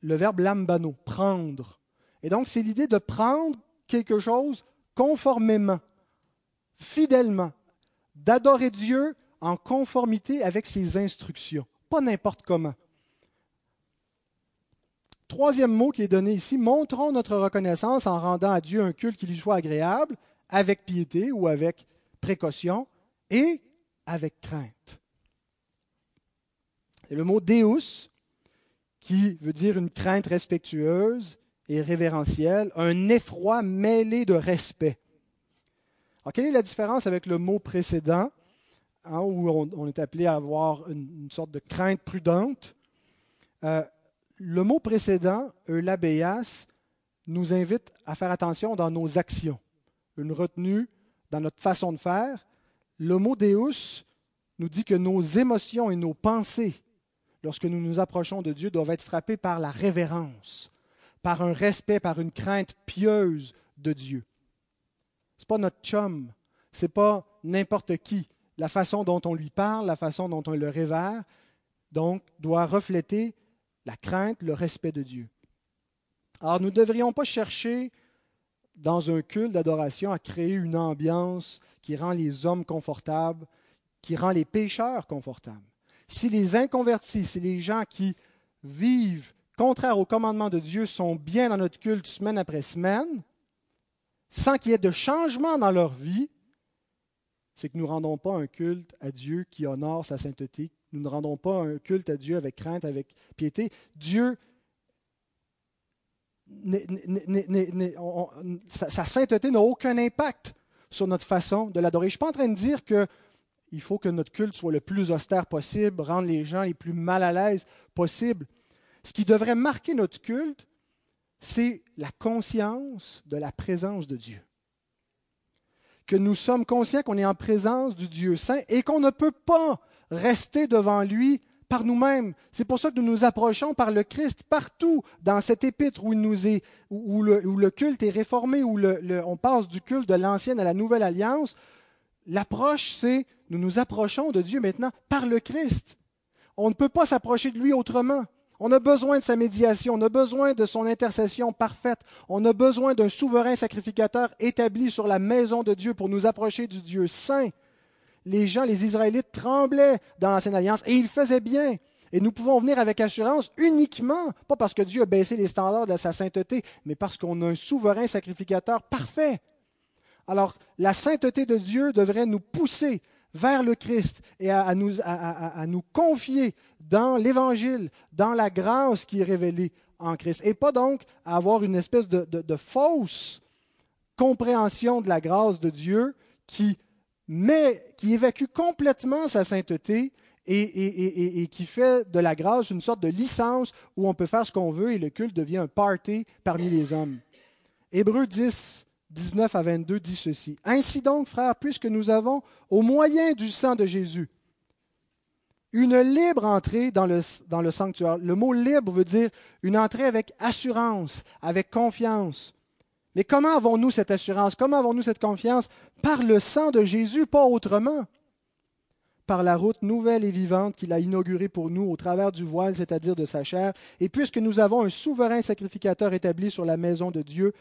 A: le verbe lambano, prendre. Et donc, c'est l'idée de prendre quelque chose conformément, fidèlement, d'adorer Dieu en conformité avec ses instructions, pas n'importe comment. Troisième mot qui est donné ici, montrons notre reconnaissance en rendant à Dieu un culte qui lui soit agréable, avec piété ou avec précaution, et avec crainte. C'est le mot Deus, qui veut dire une crainte respectueuse et révérentielle, un effroi mêlé de respect. Alors, quelle est la différence avec le mot précédent, hein, où on, est appelé à avoir une, sorte de crainte prudente? Euh, Le mot précédent, eulabéas, nous invite à faire attention dans nos actions, une retenue dans notre façon de faire. Le mot Deus nous dit que nos émotions et nos pensées, lorsque nous nous approchons de Dieu, doivent être frappées par la révérence, par un respect, par une crainte pieuse de Dieu. Ce n'est pas notre chum, ce n'est pas n'importe qui. La façon dont on lui parle, la façon dont on le révère, donc, doit refléter la crainte, le respect de Dieu. Alors, nous ne devrions pas chercher dans un culte d'adoration à créer une ambiance qui rend les hommes confortables, qui rend les pécheurs confortables. Si les inconvertis, si les gens qui vivent contraire au commandement de Dieu sont bien dans notre culte semaine après semaine, sans qu'il y ait de changement dans leur vie, c'est que nous ne rendons pas un culte à Dieu qui honore sa sainteté. Nous ne rendons pas un culte à Dieu avec crainte, avec piété. Dieu sa, sainteté n'a aucun impact sur notre façon de l'adorer. Je ne suis pas en train de dire qu'il faut que notre culte soit le plus austère possible, rendre les gens les plus mal à l'aise possible. Ce qui devrait marquer notre culte, c'est la conscience de la présence de Dieu. Que nous sommes conscients qu'on est en présence du Dieu saint et qu'on ne peut pas rester devant lui par nous-mêmes. C'est pour ça que nous nous approchons par le Christ partout dans cet épître où, nous est, où, le, culte est réformé, où on passe du culte de l'ancienne à la nouvelle alliance. L'approche, c'est nous nous approchons de Dieu maintenant par le Christ. On ne peut pas s'approcher de lui autrement. On a besoin de sa médiation, on a besoin de son intercession parfaite, on a besoin d'un souverain sacrificateur établi sur la maison de Dieu pour nous approcher du Dieu saint les gens, les Israélites, tremblaient dans l'Ancienne Alliance et ils faisaient bien. Et nous pouvons venir avec assurance uniquement, pas parce que Dieu a baissé les standards de sa sainteté, mais parce qu'on a un souverain sacrificateur parfait. Alors, la sainteté de Dieu devrait nous pousser vers le Christ et à, nous, confier dans l'Évangile, dans la grâce qui est révélée en Christ. Et pas donc à avoir une espèce de, de fausse compréhension de la grâce de Dieu qui mais qui évacue complètement sa sainteté et, qui fait de la grâce une sorte de licence où on peut faire ce qu'on veut et le culte devient un party parmi les hommes. Hébreux 10, 19 à 22 dit ceci. Ainsi donc, frères, puisque nous avons, au moyen du sang de Jésus, une libre entrée dans le, dans le sanctuaire. Le mot libre veut dire une entrée avec assurance, avec confiance. Mais comment avons-nous cette assurance? Comment avons-nous cette confiance? Par le sang de Jésus, pas autrement. Par la route nouvelle et vivante qu'il a inaugurée pour nous au travers du voile, c'est-à-dire de sa chair. Et puisque nous avons un souverain sacrificateur établi sur la maison de Dieu,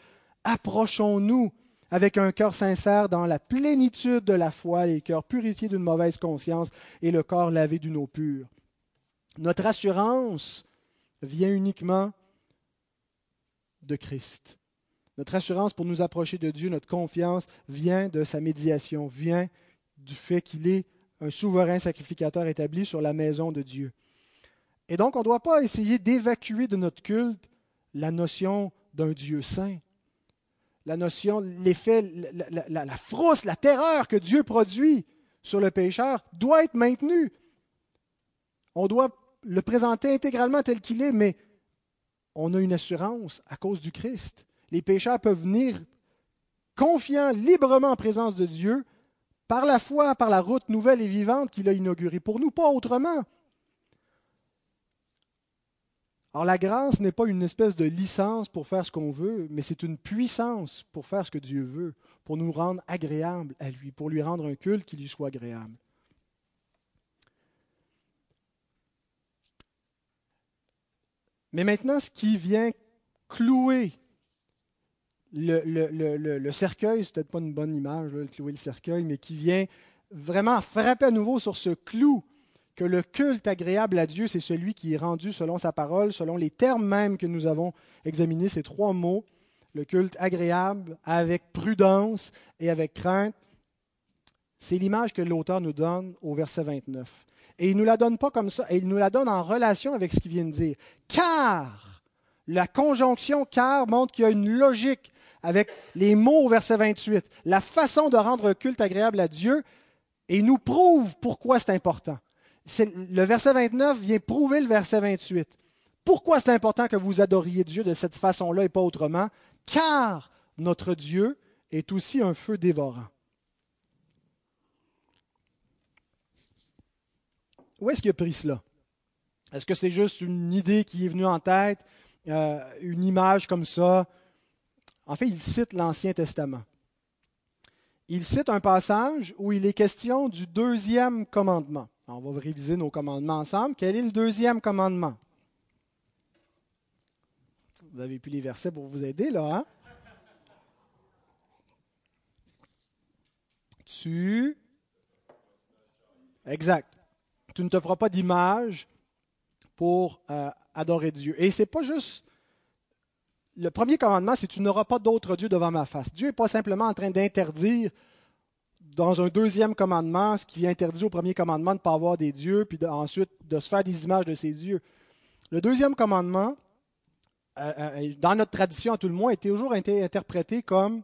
A: approchons-nous avec un cœur sincère dans la plénitude de la foi, les cœurs purifiés d'une mauvaise conscience et le corps lavé d'une eau pure. Notre assurance vient uniquement de Christ. Notre assurance pour nous approcher de Dieu, notre confiance vient de sa médiation, vient du fait qu'il est un souverain sacrificateur établi sur la maison de Dieu. Et donc, on ne doit pas essayer d'évacuer de notre culte la notion d'un Dieu saint, la notion, l'effet, la, la, la, terreur que Dieu produit sur le pécheur doit être maintenue. On doit le présenter intégralement tel qu'il est, mais on a une assurance à cause du Christ les pécheurs peuvent venir confiants, librement en présence de Dieu, par la foi, par la route nouvelle et vivante qu'il a inaugurée pour nous, pas autrement. Alors la grâce n'est pas une espèce de licence pour faire ce qu'on veut, mais c'est une puissance pour faire ce que Dieu veut, pour nous rendre agréables à lui, pour lui rendre un culte qui lui soit agréable. Mais maintenant, ce qui vient clouer le, cercueil, c'est peut-être pas une bonne image, le clouer le cercueil, mais qui vient vraiment frapper à nouveau sur ce clou que le culte agréable à Dieu, c'est celui qui est rendu selon sa parole, selon les termes même que nous avons examinés, ces trois mots, le culte agréable, avec prudence et avec crainte. C'est l'image que l'auteur nous donne au verset 29. Et il ne nous la donne pas comme ça, et il nous la donne en relation avec ce qu'il vient de dire. Car, la conjonction car montre qu'il y a une logique avec les mots au verset 28, la façon de rendre un culte agréable à Dieu, et nous prouve pourquoi c'est important. le verset 29 vient prouver le verset 28. Pourquoi c'est important que vous adoriez Dieu de cette façon-là et pas autrement? Car notre Dieu est aussi un feu dévorant. Où est-ce qu'il a pris cela? Est-ce que c'est juste une idée qui est venue en tête, euh, une image comme ça En fait, il cite l'Ancien Testament. Il cite un passage où il est question du deuxième commandement. on va réviser nos commandements ensemble. Quel est le deuxième commandement? Vous avez plus les versets pour vous aider, là, hein? Tu. Exact. Tu ne te feras pas d'image pour euh, adorer Dieu. Et c'est pas juste. Le premier commandement, c'est tu n'auras pas d'autre Dieu devant ma face. Dieu n'est pas simplement en train d'interdire dans un deuxième commandement ce qui interdit au premier commandement de ne pas avoir des dieux, puis ensuite de se faire des images de ces dieux. Le deuxième commandement, euh, euh, dans notre tradition à tout le monde, a toujours été interprété comme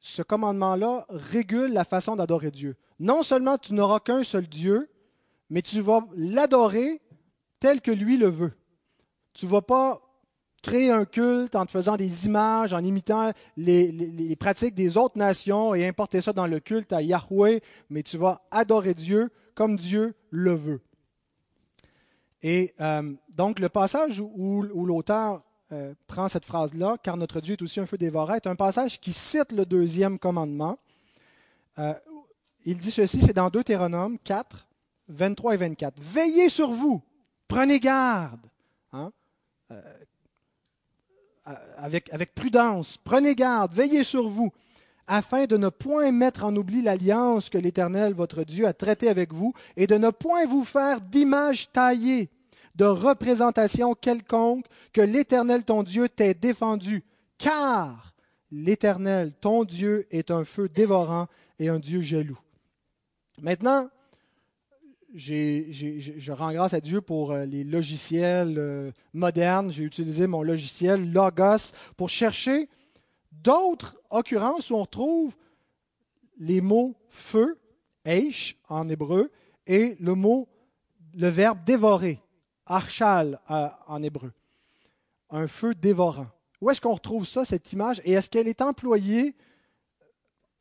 A: ce commandement-là régule la façon d'adorer Dieu. Non seulement tu n'auras qu'un seul Dieu, mais tu vas l'adorer tel que lui le veut. Tu ne vas pas créer un culte en te faisant des images, en imitant les, pratiques des autres nations et importer ça dans le culte à Yahweh, mais tu vas adorer Dieu comme Dieu le veut. Et euh, donc le passage où l'auteur euh, prend cette phrase-là, car notre Dieu est aussi un feu dévorant, est un passage qui cite le deuxième commandement. Euh, il dit ceci, c'est dans Deutéronome 4, 23 et 24. Veillez sur vous, prenez garde. Hein, avec, prudence, prenez garde, veillez sur vous, afin de ne point mettre en oubli l'alliance que l'Éternel, votre Dieu, a traitée avec vous, et de ne point vous faire d'image taillée de représentation quelconque que l'Éternel ton Dieu t'ait défendu, car l'Éternel ton Dieu est un feu dévorant et un Dieu jaloux. Maintenant, je rends grâce à Dieu pour euh, les logiciels euh, modernes. J'ai utilisé mon logiciel Logos pour chercher d'autres occurrences où on retrouve les mots feu, eish en hébreu, et le mot, le verbe dévorer, archal en hébreu, un feu dévorant. Où est-ce qu'on retrouve ça, cette image, et est-ce qu'elle est employée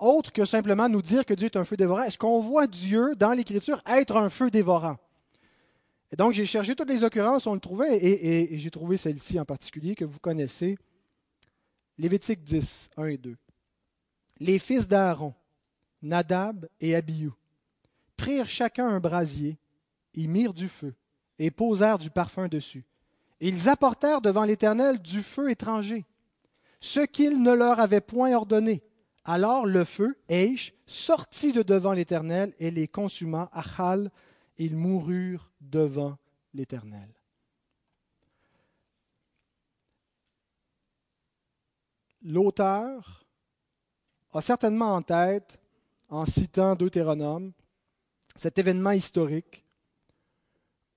A: autre que simplement nous dire que Dieu est un feu dévorant? Est-ce qu'on voit Dieu dans l'Écriture être un feu dévorant? Et donc j'ai cherché toutes les occurrences, on le trouvait, et, j'ai trouvé celle-ci en particulier que vous connaissez. Lévitique 10, 1 et 2. Les fils d'Aaron, Nadab et Abihu, prirent chacun un brasier, y mirent du feu, et posèrent du parfum dessus. Ils apportèrent devant l'Éternel du feu étranger, ce qu'il ne leur avait point ordonné. Alors le feu, Eish, sortit de devant l'Éternel et les consuma. Achal, ils moururent devant l'Éternel. L'auteur a certainement en tête, en citant Deutéronome, cet événement historique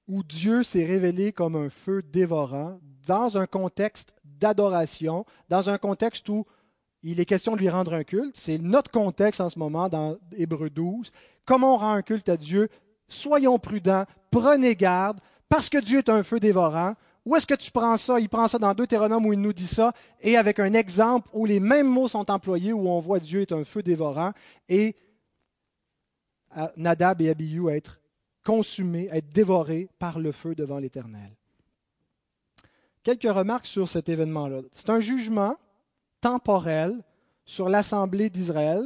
A: où Dieu s'est révélé comme un feu dévorant dans un contexte d'adoration, dans un contexte où il est question de lui rendre un culte. C'est notre contexte en ce moment dans Hébreu 12. Comment on rend un culte à Dieu? Soyons prudents, prenez garde, parce que Dieu est un feu dévorant. Où est-ce que tu prends ça? Il prend ça dans Deutéronome où il nous dit ça, et avec un exemple où les mêmes mots sont employés, où on voit Dieu est un feu dévorant, et Nadab et Abihu être consumé, être dévoré par le feu devant l'Éternel. Quelques remarques sur cet événement-là. C'est un jugement temporel sur l'assemblée d'Israël.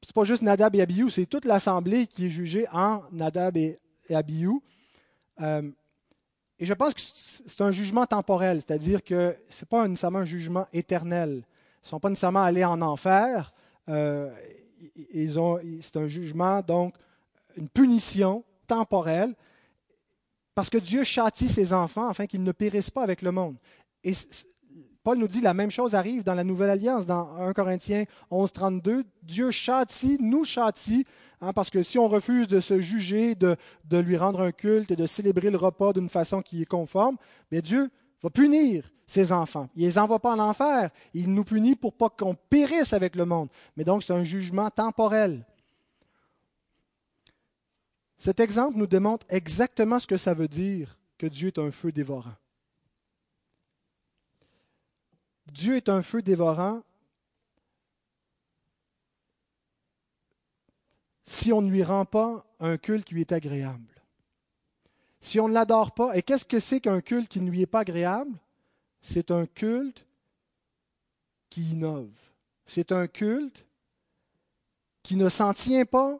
A: Ce n'est pas juste Nadab et Abihu, c'est toute l'assemblée qui est jugée en Nadab et Abihu. Euh, et je pense que c'est un jugement temporel, c'est-à-dire que ce n'est pas nécessairement un jugement éternel. Ils ne sont pas nécessairement allés en enfer. Euh, c'est un jugement, donc une punition temporel, parce que Dieu châtie ses enfants afin qu'ils ne périssent pas avec le monde. Et Paul nous dit la même chose arrive dans la Nouvelle Alliance, dans 1 Corinthiens 11, 32. Dieu châtie, nous châtie, hein, parce que si on refuse de se juger, de, lui rendre un culte et de célébrer le repas d'une façon qui est conforme, Dieu va punir ses enfants. Il ne les envoie pas en enfer. Il nous punit pour pas qu'on périsse avec le monde. Mais donc, c'est un jugement temporel. Cet exemple nous démontre exactement ce que ça veut dire que Dieu est un feu dévorant. Dieu est un feu dévorant si on ne lui rend pas un culte qui lui est agréable. Si on ne l'adore pas, et qu'est-ce que c'est qu'un culte qui ne lui est pas agréable? C'est un culte qui innove. C'est un culte qui ne s'en tient pas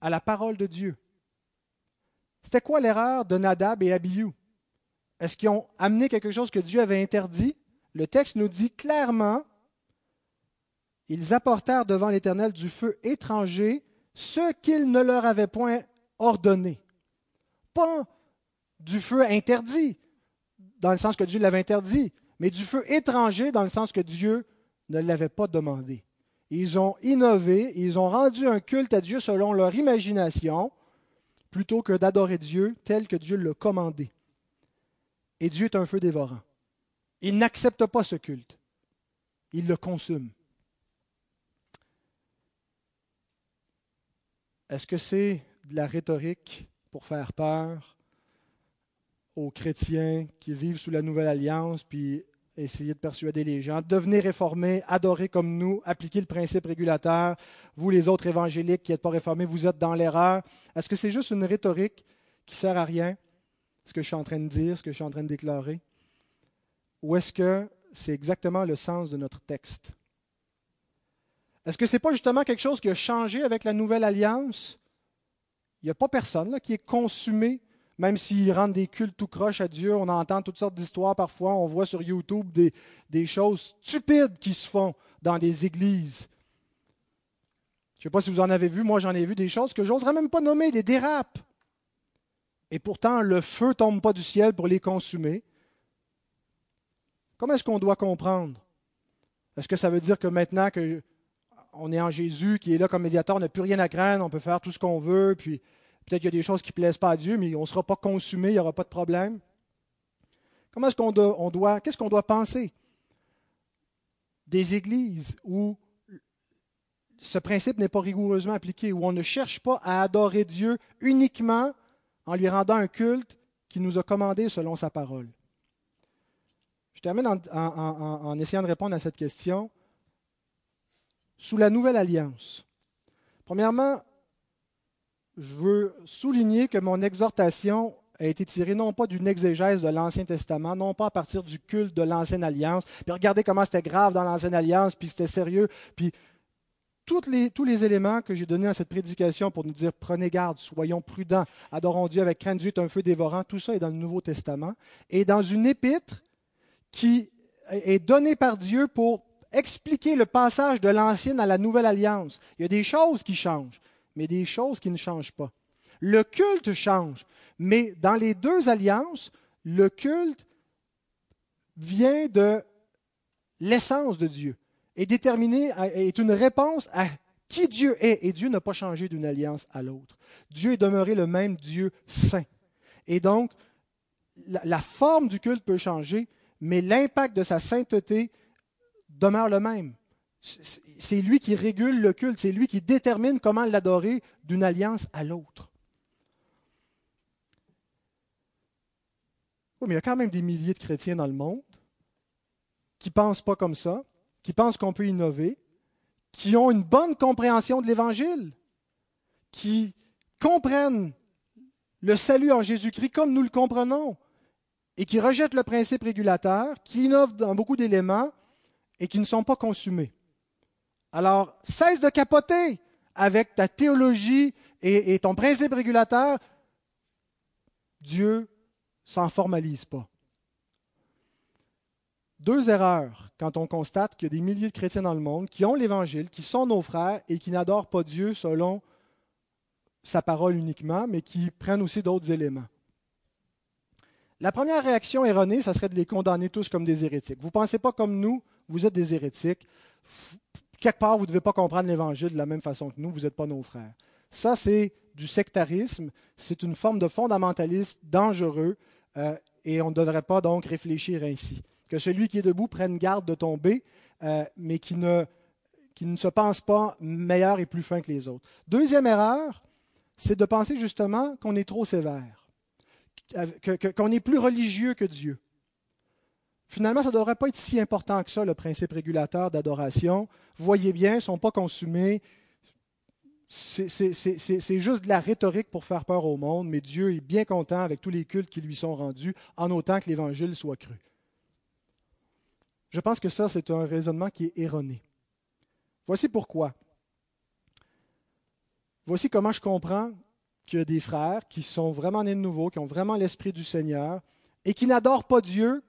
A: à la parole de Dieu. C'était quoi l'erreur de Nadab et Abihu? Est-ce qu'ils ont amené quelque chose que Dieu avait interdit? Le texte nous dit clairement ils apportèrent devant l'Éternel du feu étranger ce qu'il ne leur avait point ordonné. Pas du feu interdit, dans le sens que Dieu l'avait interdit, mais du feu étranger, dans le sens que Dieu ne l'avait pas demandé. Ils ont innové, ils ont rendu un culte à Dieu selon leur imagination, plutôt que d'adorer Dieu tel que Dieu l'a commandé. Et Dieu est un feu dévorant. Il n'accepte pas ce culte. Il le consume. Est-ce que c'est de la rhétorique pour faire peur aux chrétiens qui vivent sous la nouvelle alliance, puis essayer de persuader les gens, devenez réformés, adorez comme nous, appliquez le principe régulateur. Vous, les autres évangéliques qui n'êtes pas réformés, vous êtes dans l'erreur. Est-ce que c'est juste une rhétorique qui sert à rien, ce que je suis en train de dire, ce que je suis en train de déclarer? Ou est-ce que c'est exactement le sens de notre texte? Est-ce que ce n'est pas justement quelque chose qui a changé avec la nouvelle alliance? Il n'y a pas personne qui est consumé même s'ils rendent des cultes tout croche à Dieu, on entend toutes sortes d'histoires parfois, on voit sur YouTube des, des choses stupides qui se font dans des églises. Je ne sais pas si vous en avez vu, moi j'en ai vu des choses que j'oserais même pas nommer, des dérapes. Et pourtant, le feu ne tombe pas du ciel pour les consumer. Comment est-ce qu'on doit comprendre? Est-ce que ça veut dire que maintenant qu'on est en Jésus, qui est là comme médiateur, on n'a plus rien à craindre, on peut faire tout ce qu'on veut, puis Peut-être qu'il y a des choses qui ne plaisent pas à Dieu, mais on ne sera pas consumé, il n'y aura pas de problème? Comment est-ce qu'on doit, qu'est-ce qu'on doit penser? Des églises où ce principe n'est pas rigoureusement appliqué, où on ne cherche pas à adorer Dieu uniquement en lui rendant un culte qu'il nous a commandé selon sa parole. Je termine en essayant de répondre à cette question. Sous la nouvelle alliance, premièrement, je veux souligner que mon exhortation a été tirée non pas d'une exégèse de l'Ancien Testament, non pas à partir du culte de l'Ancienne Alliance, puis regardez comment c'était grave dans l'Ancienne Alliance, puis c'était sérieux, puis les, tous les éléments que j'ai donnés à cette prédication pour nous dire prenez garde, soyons prudents, adorons Dieu avec crainte, Dieu est un feu dévorant, tout ça est dans le Nouveau Testament, et dans une épître qui est donnée par Dieu pour expliquer le passage de l'Ancienne à la Nouvelle Alliance. Il y a des choses qui changent mais des choses qui ne changent pas. Le culte change, mais dans les deux alliances, le culte vient de l'essence de Dieu, est déterminé, est une réponse à qui Dieu est. Et Dieu n'a pas changé d'une alliance à l'autre. Dieu est demeuré le même Dieu saint. Et donc, la, la forme du culte peut changer, mais l'impact de sa sainteté demeure le même c'est lui qui régule le culte, c'est lui qui détermine comment l'adorer d'une alliance à l'autre. Oui, mais il y a quand même des milliers de chrétiens dans le monde qui ne pensent pas comme ça, qui pensent qu'on peut innover, qui ont une bonne compréhension de l'Évangile, qui comprennent le salut en Jésus-Christ comme nous le comprenons, et qui rejettent le principe régulateur, qui innovent dans beaucoup d'éléments et qui ne sont pas consumés. Alors, cesse de capoter avec ta théologie et, ton principe régulateur. Dieu s'en formalise pas. Deux erreurs quand on constate qu'il y a des milliers de chrétiens dans le monde qui ont l'Évangile, qui sont nos frères et qui n'adorent pas Dieu selon sa parole uniquement, mais qui prennent aussi d'autres éléments. La première réaction erronée, ça serait de les condamner tous comme des hérétiques. Vous ne pensez pas comme nous, vous êtes des hérétiques quelque part, vous ne devez pas comprendre l'Évangile de la même façon que nous, vous n'êtes pas nos frères. Ça, c'est du sectarisme, c'est une forme de fondamentalisme dangereux, euh, et on ne devrait pas donc réfléchir ainsi. Que celui qui est debout prenne garde de tomber, euh, mais qui qui ne se pense pas meilleur et plus fin que les autres. Deuxième erreur, c'est de penser justement qu'on est trop sévère, qu'on est plus religieux que Dieu. Finalement, ça ne devrait pas être si important que ça, le principe régulateur d'adoration. Voyez bien, ils ne sont pas consumés. C'est juste de la rhétorique pour faire peur au monde, mais Dieu est bien content avec tous les cultes qui lui sont rendus, en autant que l'Évangile soit cru. Je pense que ça, c'est un raisonnement qui est erroné. Voici pourquoi. Voici comment je comprends qu'il y a des frères qui sont vraiment nés de nouveau, qui ont vraiment l'Esprit du Seigneur et qui n'adorent pas Dieu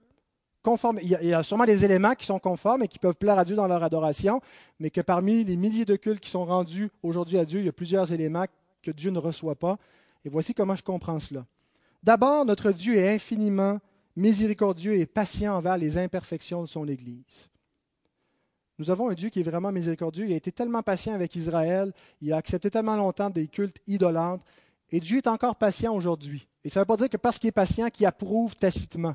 A: conforme. Il y, a, sûrement des éléments qui sont conformes et qui peuvent plaire à Dieu dans leur adoration, mais que parmi les milliers de cultes qui sont rendus aujourd'hui à Dieu, il y a plusieurs éléments que Dieu ne reçoit pas. Et voici comment je comprends cela. D'abord, notre Dieu est infiniment miséricordieux et patient envers les imperfections de son Église. Nous avons un Dieu qui est vraiment miséricordieux. Il a été tellement patient avec Israël. Il a accepté tellement longtemps des cultes idolâtres. Et Dieu est encore patient aujourd'hui. Et ça ne veut pas dire que parce qu'il est patient, qu'il approuve tacitement.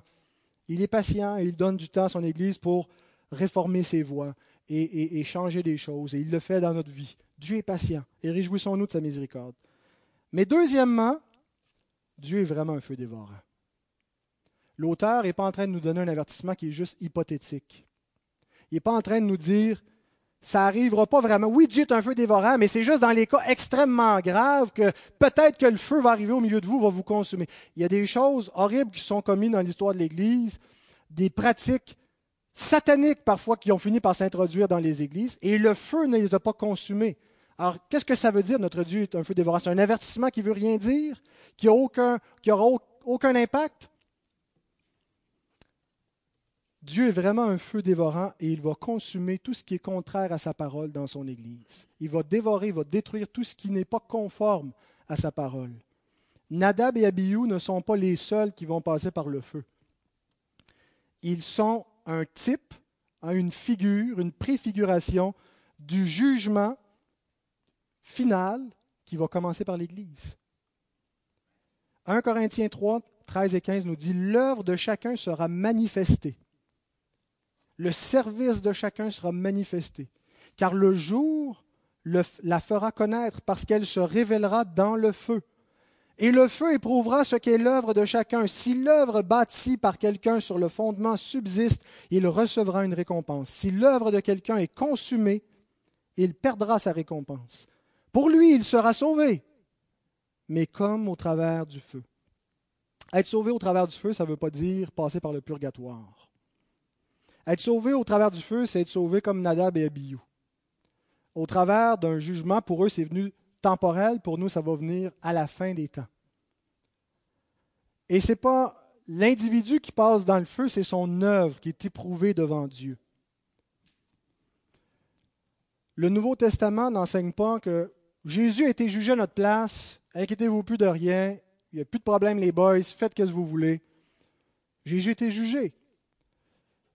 A: Il est patient et il donne du temps à son Église pour réformer ses voies et, changer des choses. Et il le fait dans notre vie. Dieu est patient. Et réjouissons-nous de sa miséricorde. Mais deuxièmement, Dieu est vraiment un feu dévorant. L'auteur n'est pas en train de nous donner un avertissement qui est juste hypothétique. Il n'est pas en train de nous dire ça n'arrivera pas vraiment. Oui, Dieu est un feu dévorant, mais c'est juste dans les cas extrêmement graves que peut-être que le feu va arriver au milieu de vous, va vous consumer. Il y a des choses horribles qui sont commises dans l'histoire de l'Église, des pratiques sataniques parfois qui ont fini par s'introduire dans les églises, et le feu ne les a pas consumées. Alors, qu'est-ce que ça veut dire, notre Dieu est un feu dévorant? C'est un avertissement qui veut rien dire, qui n'aura aucun impact? Dieu est vraiment un feu dévorant et il va consumer tout ce qui est contraire à sa parole dans son Église. Il va dévorer, il va détruire tout ce qui n'est pas conforme à sa parole. Nadab et Abihu ne sont pas les seuls qui vont passer par le feu. Ils sont un type, une figure, une préfiguration du jugement final qui va commencer par l'Église. 1 Corinthiens 3, 13 et 15 nous dit, L'œuvre de chacun sera manifestée le service de chacun sera manifesté. Car le jour la fera connaître parce qu'elle se révélera dans le feu. Et le feu éprouvera ce qu'est l'œuvre de chacun. Si l'œuvre bâtie par quelqu'un sur le fondement subsiste, il recevra une récompense. Si l'œuvre de quelqu'un est consumée, il perdra sa récompense. Pour lui, il sera sauvé, mais comme au travers du feu. Être sauvé au travers du feu, ça ne veut pas dire passer par le purgatoire. Être sauvé au travers du feu, c'est être sauvé comme Nadab et Abihu. Au travers d'un jugement, pour eux, c'est venu temporel, pour nous, ça va venir à la fin des temps. Et ce n'est pas l'individu qui passe dans le feu, c'est son œuvre qui est éprouvée devant Dieu. Le Nouveau Testament n'enseigne pas que Jésus a été jugé à notre place, inquiétez-vous plus de rien, il n'y a plus de problème les boys, faites ce que vous voulez. Jésus a été jugé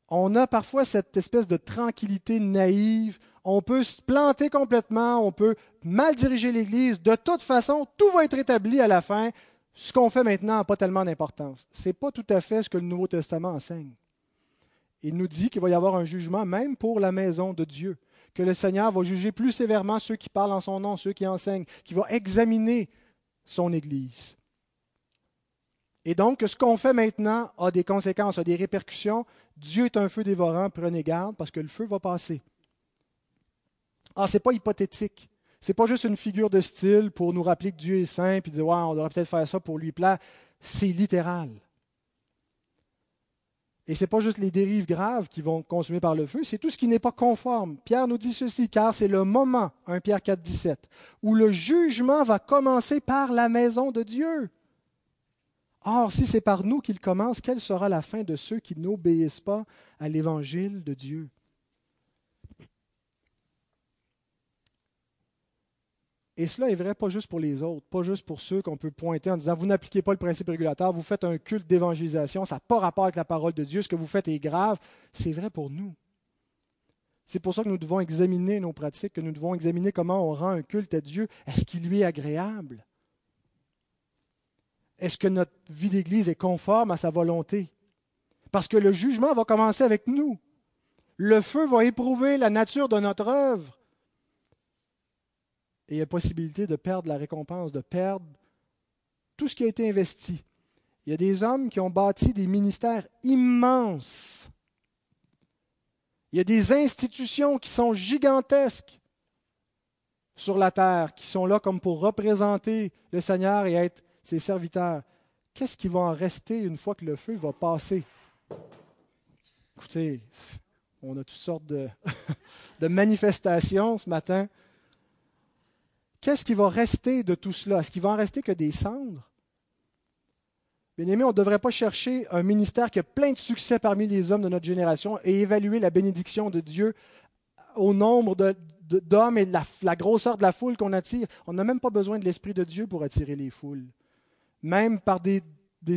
A: on a parfois cette espèce de tranquillité naïve. On peut se planter complètement, on peut mal diriger l'Église. De toute façon, tout va être établi à la fin. Ce qu'on fait maintenant n'a pas tellement d'importance. Ce n'est pas tout à fait ce que le Nouveau Testament enseigne. Il nous dit qu'il va y avoir un jugement même pour la maison de Dieu, que le Seigneur va juger plus sévèrement ceux qui parlent en son nom, ceux qui enseignent, qu'il va examiner son Église. Et donc, ce qu'on fait maintenant a des conséquences, a des répercussions. Dieu est un feu dévorant, prenez garde, parce que le feu va passer. Ah, ce n'est pas hypothétique. Ce n'est pas juste une figure de style pour nous rappeler que Dieu est saint, puis dire, on devrait peut-être faire ça pour lui plaire. C'est littéral. Et ce n'est pas juste les dérives graves qui vont consumer par le feu, c'est tout ce qui n'est pas conforme. Pierre nous dit ceci, car c'est le moment, 1 Pierre 4, 17, où le jugement va commencer par la maison de Dieu. Or, si c'est par nous qu'il commence, quelle sera la fin de ceux qui n'obéissent pas à l'évangile de Dieu? Et cela est vrai pas juste pour les autres, pas juste pour ceux qu'on peut pointer en disant vous n'appliquez pas le principe régulateur, vous faites un culte d'évangélisation, ça n'a pas rapport avec la parole de Dieu, ce que vous faites est grave. C'est vrai pour nous. C'est pour ça que nous devons examiner nos pratiques, que nous devons examiner comment on rend un culte à Dieu. Est-ce qu'il lui est agréable? Est-ce que notre vie d'Église est conforme à sa volonté? Parce que le jugement va commencer avec nous. Le feu va éprouver la nature de notre œuvre. Et il y a possibilité de perdre la récompense, de perdre tout ce qui a été investi. Il y a des hommes qui ont bâti des ministères immenses. Il y a des institutions qui sont gigantesques sur la terre, qui sont là comme pour représenter le Seigneur et être ses serviteurs. Qu'est-ce qui va en rester une fois que le feu va passer? Écoutez, on a toutes sortes [LAUGHS] de, manifestations ce matin. Qu'est-ce qui va rester de tout cela? Est-ce qu'il va en rester que des cendres? Bien aimé, on ne devrait pas chercher un ministère qui a plein de succès parmi les hommes de notre génération et évaluer la bénédiction de Dieu au nombre d'hommes et de la, grosseur de la foule qu'on attire. On n'a même pas besoin de l'Esprit de Dieu pour attirer les foules. Même par des,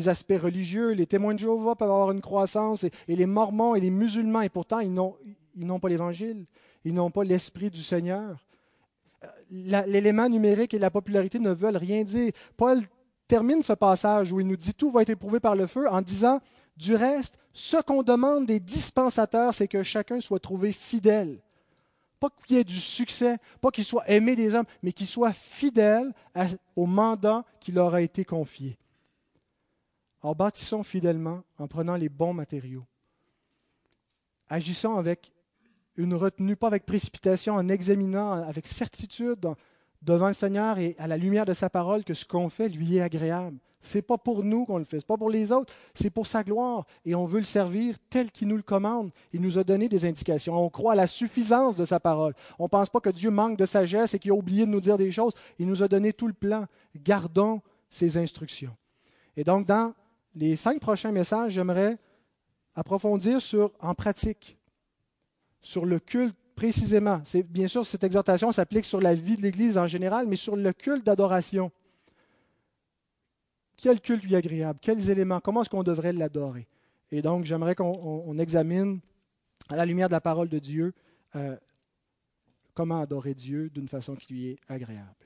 A: aspects religieux, les témoins de Jéhovah peuvent avoir une croissance, et, et les mormons et les musulmans, et pourtant ils n'ont pas l'Évangile, ils n'ont pas l'Esprit du Seigneur. L'élément numérique et la popularité ne veulent rien dire. Paul termine ce passage où il nous dit tout va être éprouvé par le feu en disant du reste, ce qu'on demande des dispensateurs, c'est que chacun soit trouvé fidèle. Pas qu'il ait du succès, pas qu'il soit aimé des hommes, mais qu'il soit fidèle au mandat qui leur a été confié. Alors bâtissons fidèlement en prenant les bons matériaux. Agissons avec une retenue, pas avec précipitation, en examinant avec certitude devant le Seigneur et à la lumière de sa parole que ce qu'on fait lui est agréable. Ce n'est pas pour nous qu'on le fait, ce n'est pas pour les autres, c'est pour sa gloire. Et on veut le servir tel qu'il nous le commande. Il nous a donné des indications. On croit à la suffisance de sa parole. On ne pense pas que Dieu manque de sagesse et qu'il a oublié de nous dire des choses. Il nous a donné tout le plan. Gardons ses instructions. Et donc, dans les cinq prochains messages, j'aimerais approfondir sur, en pratique, sur le culte précisément. C'est, bien sûr, cette exhortation s'applique sur la vie de l'Église en général, mais sur le culte d'adoration. Quel culte lui est agréable? Quels éléments? Comment est-ce qu'on devrait l'adorer? Et donc, j'aimerais qu'on examine, à la lumière de la parole de Dieu, euh, comment adorer Dieu d'une façon qui lui est agréable.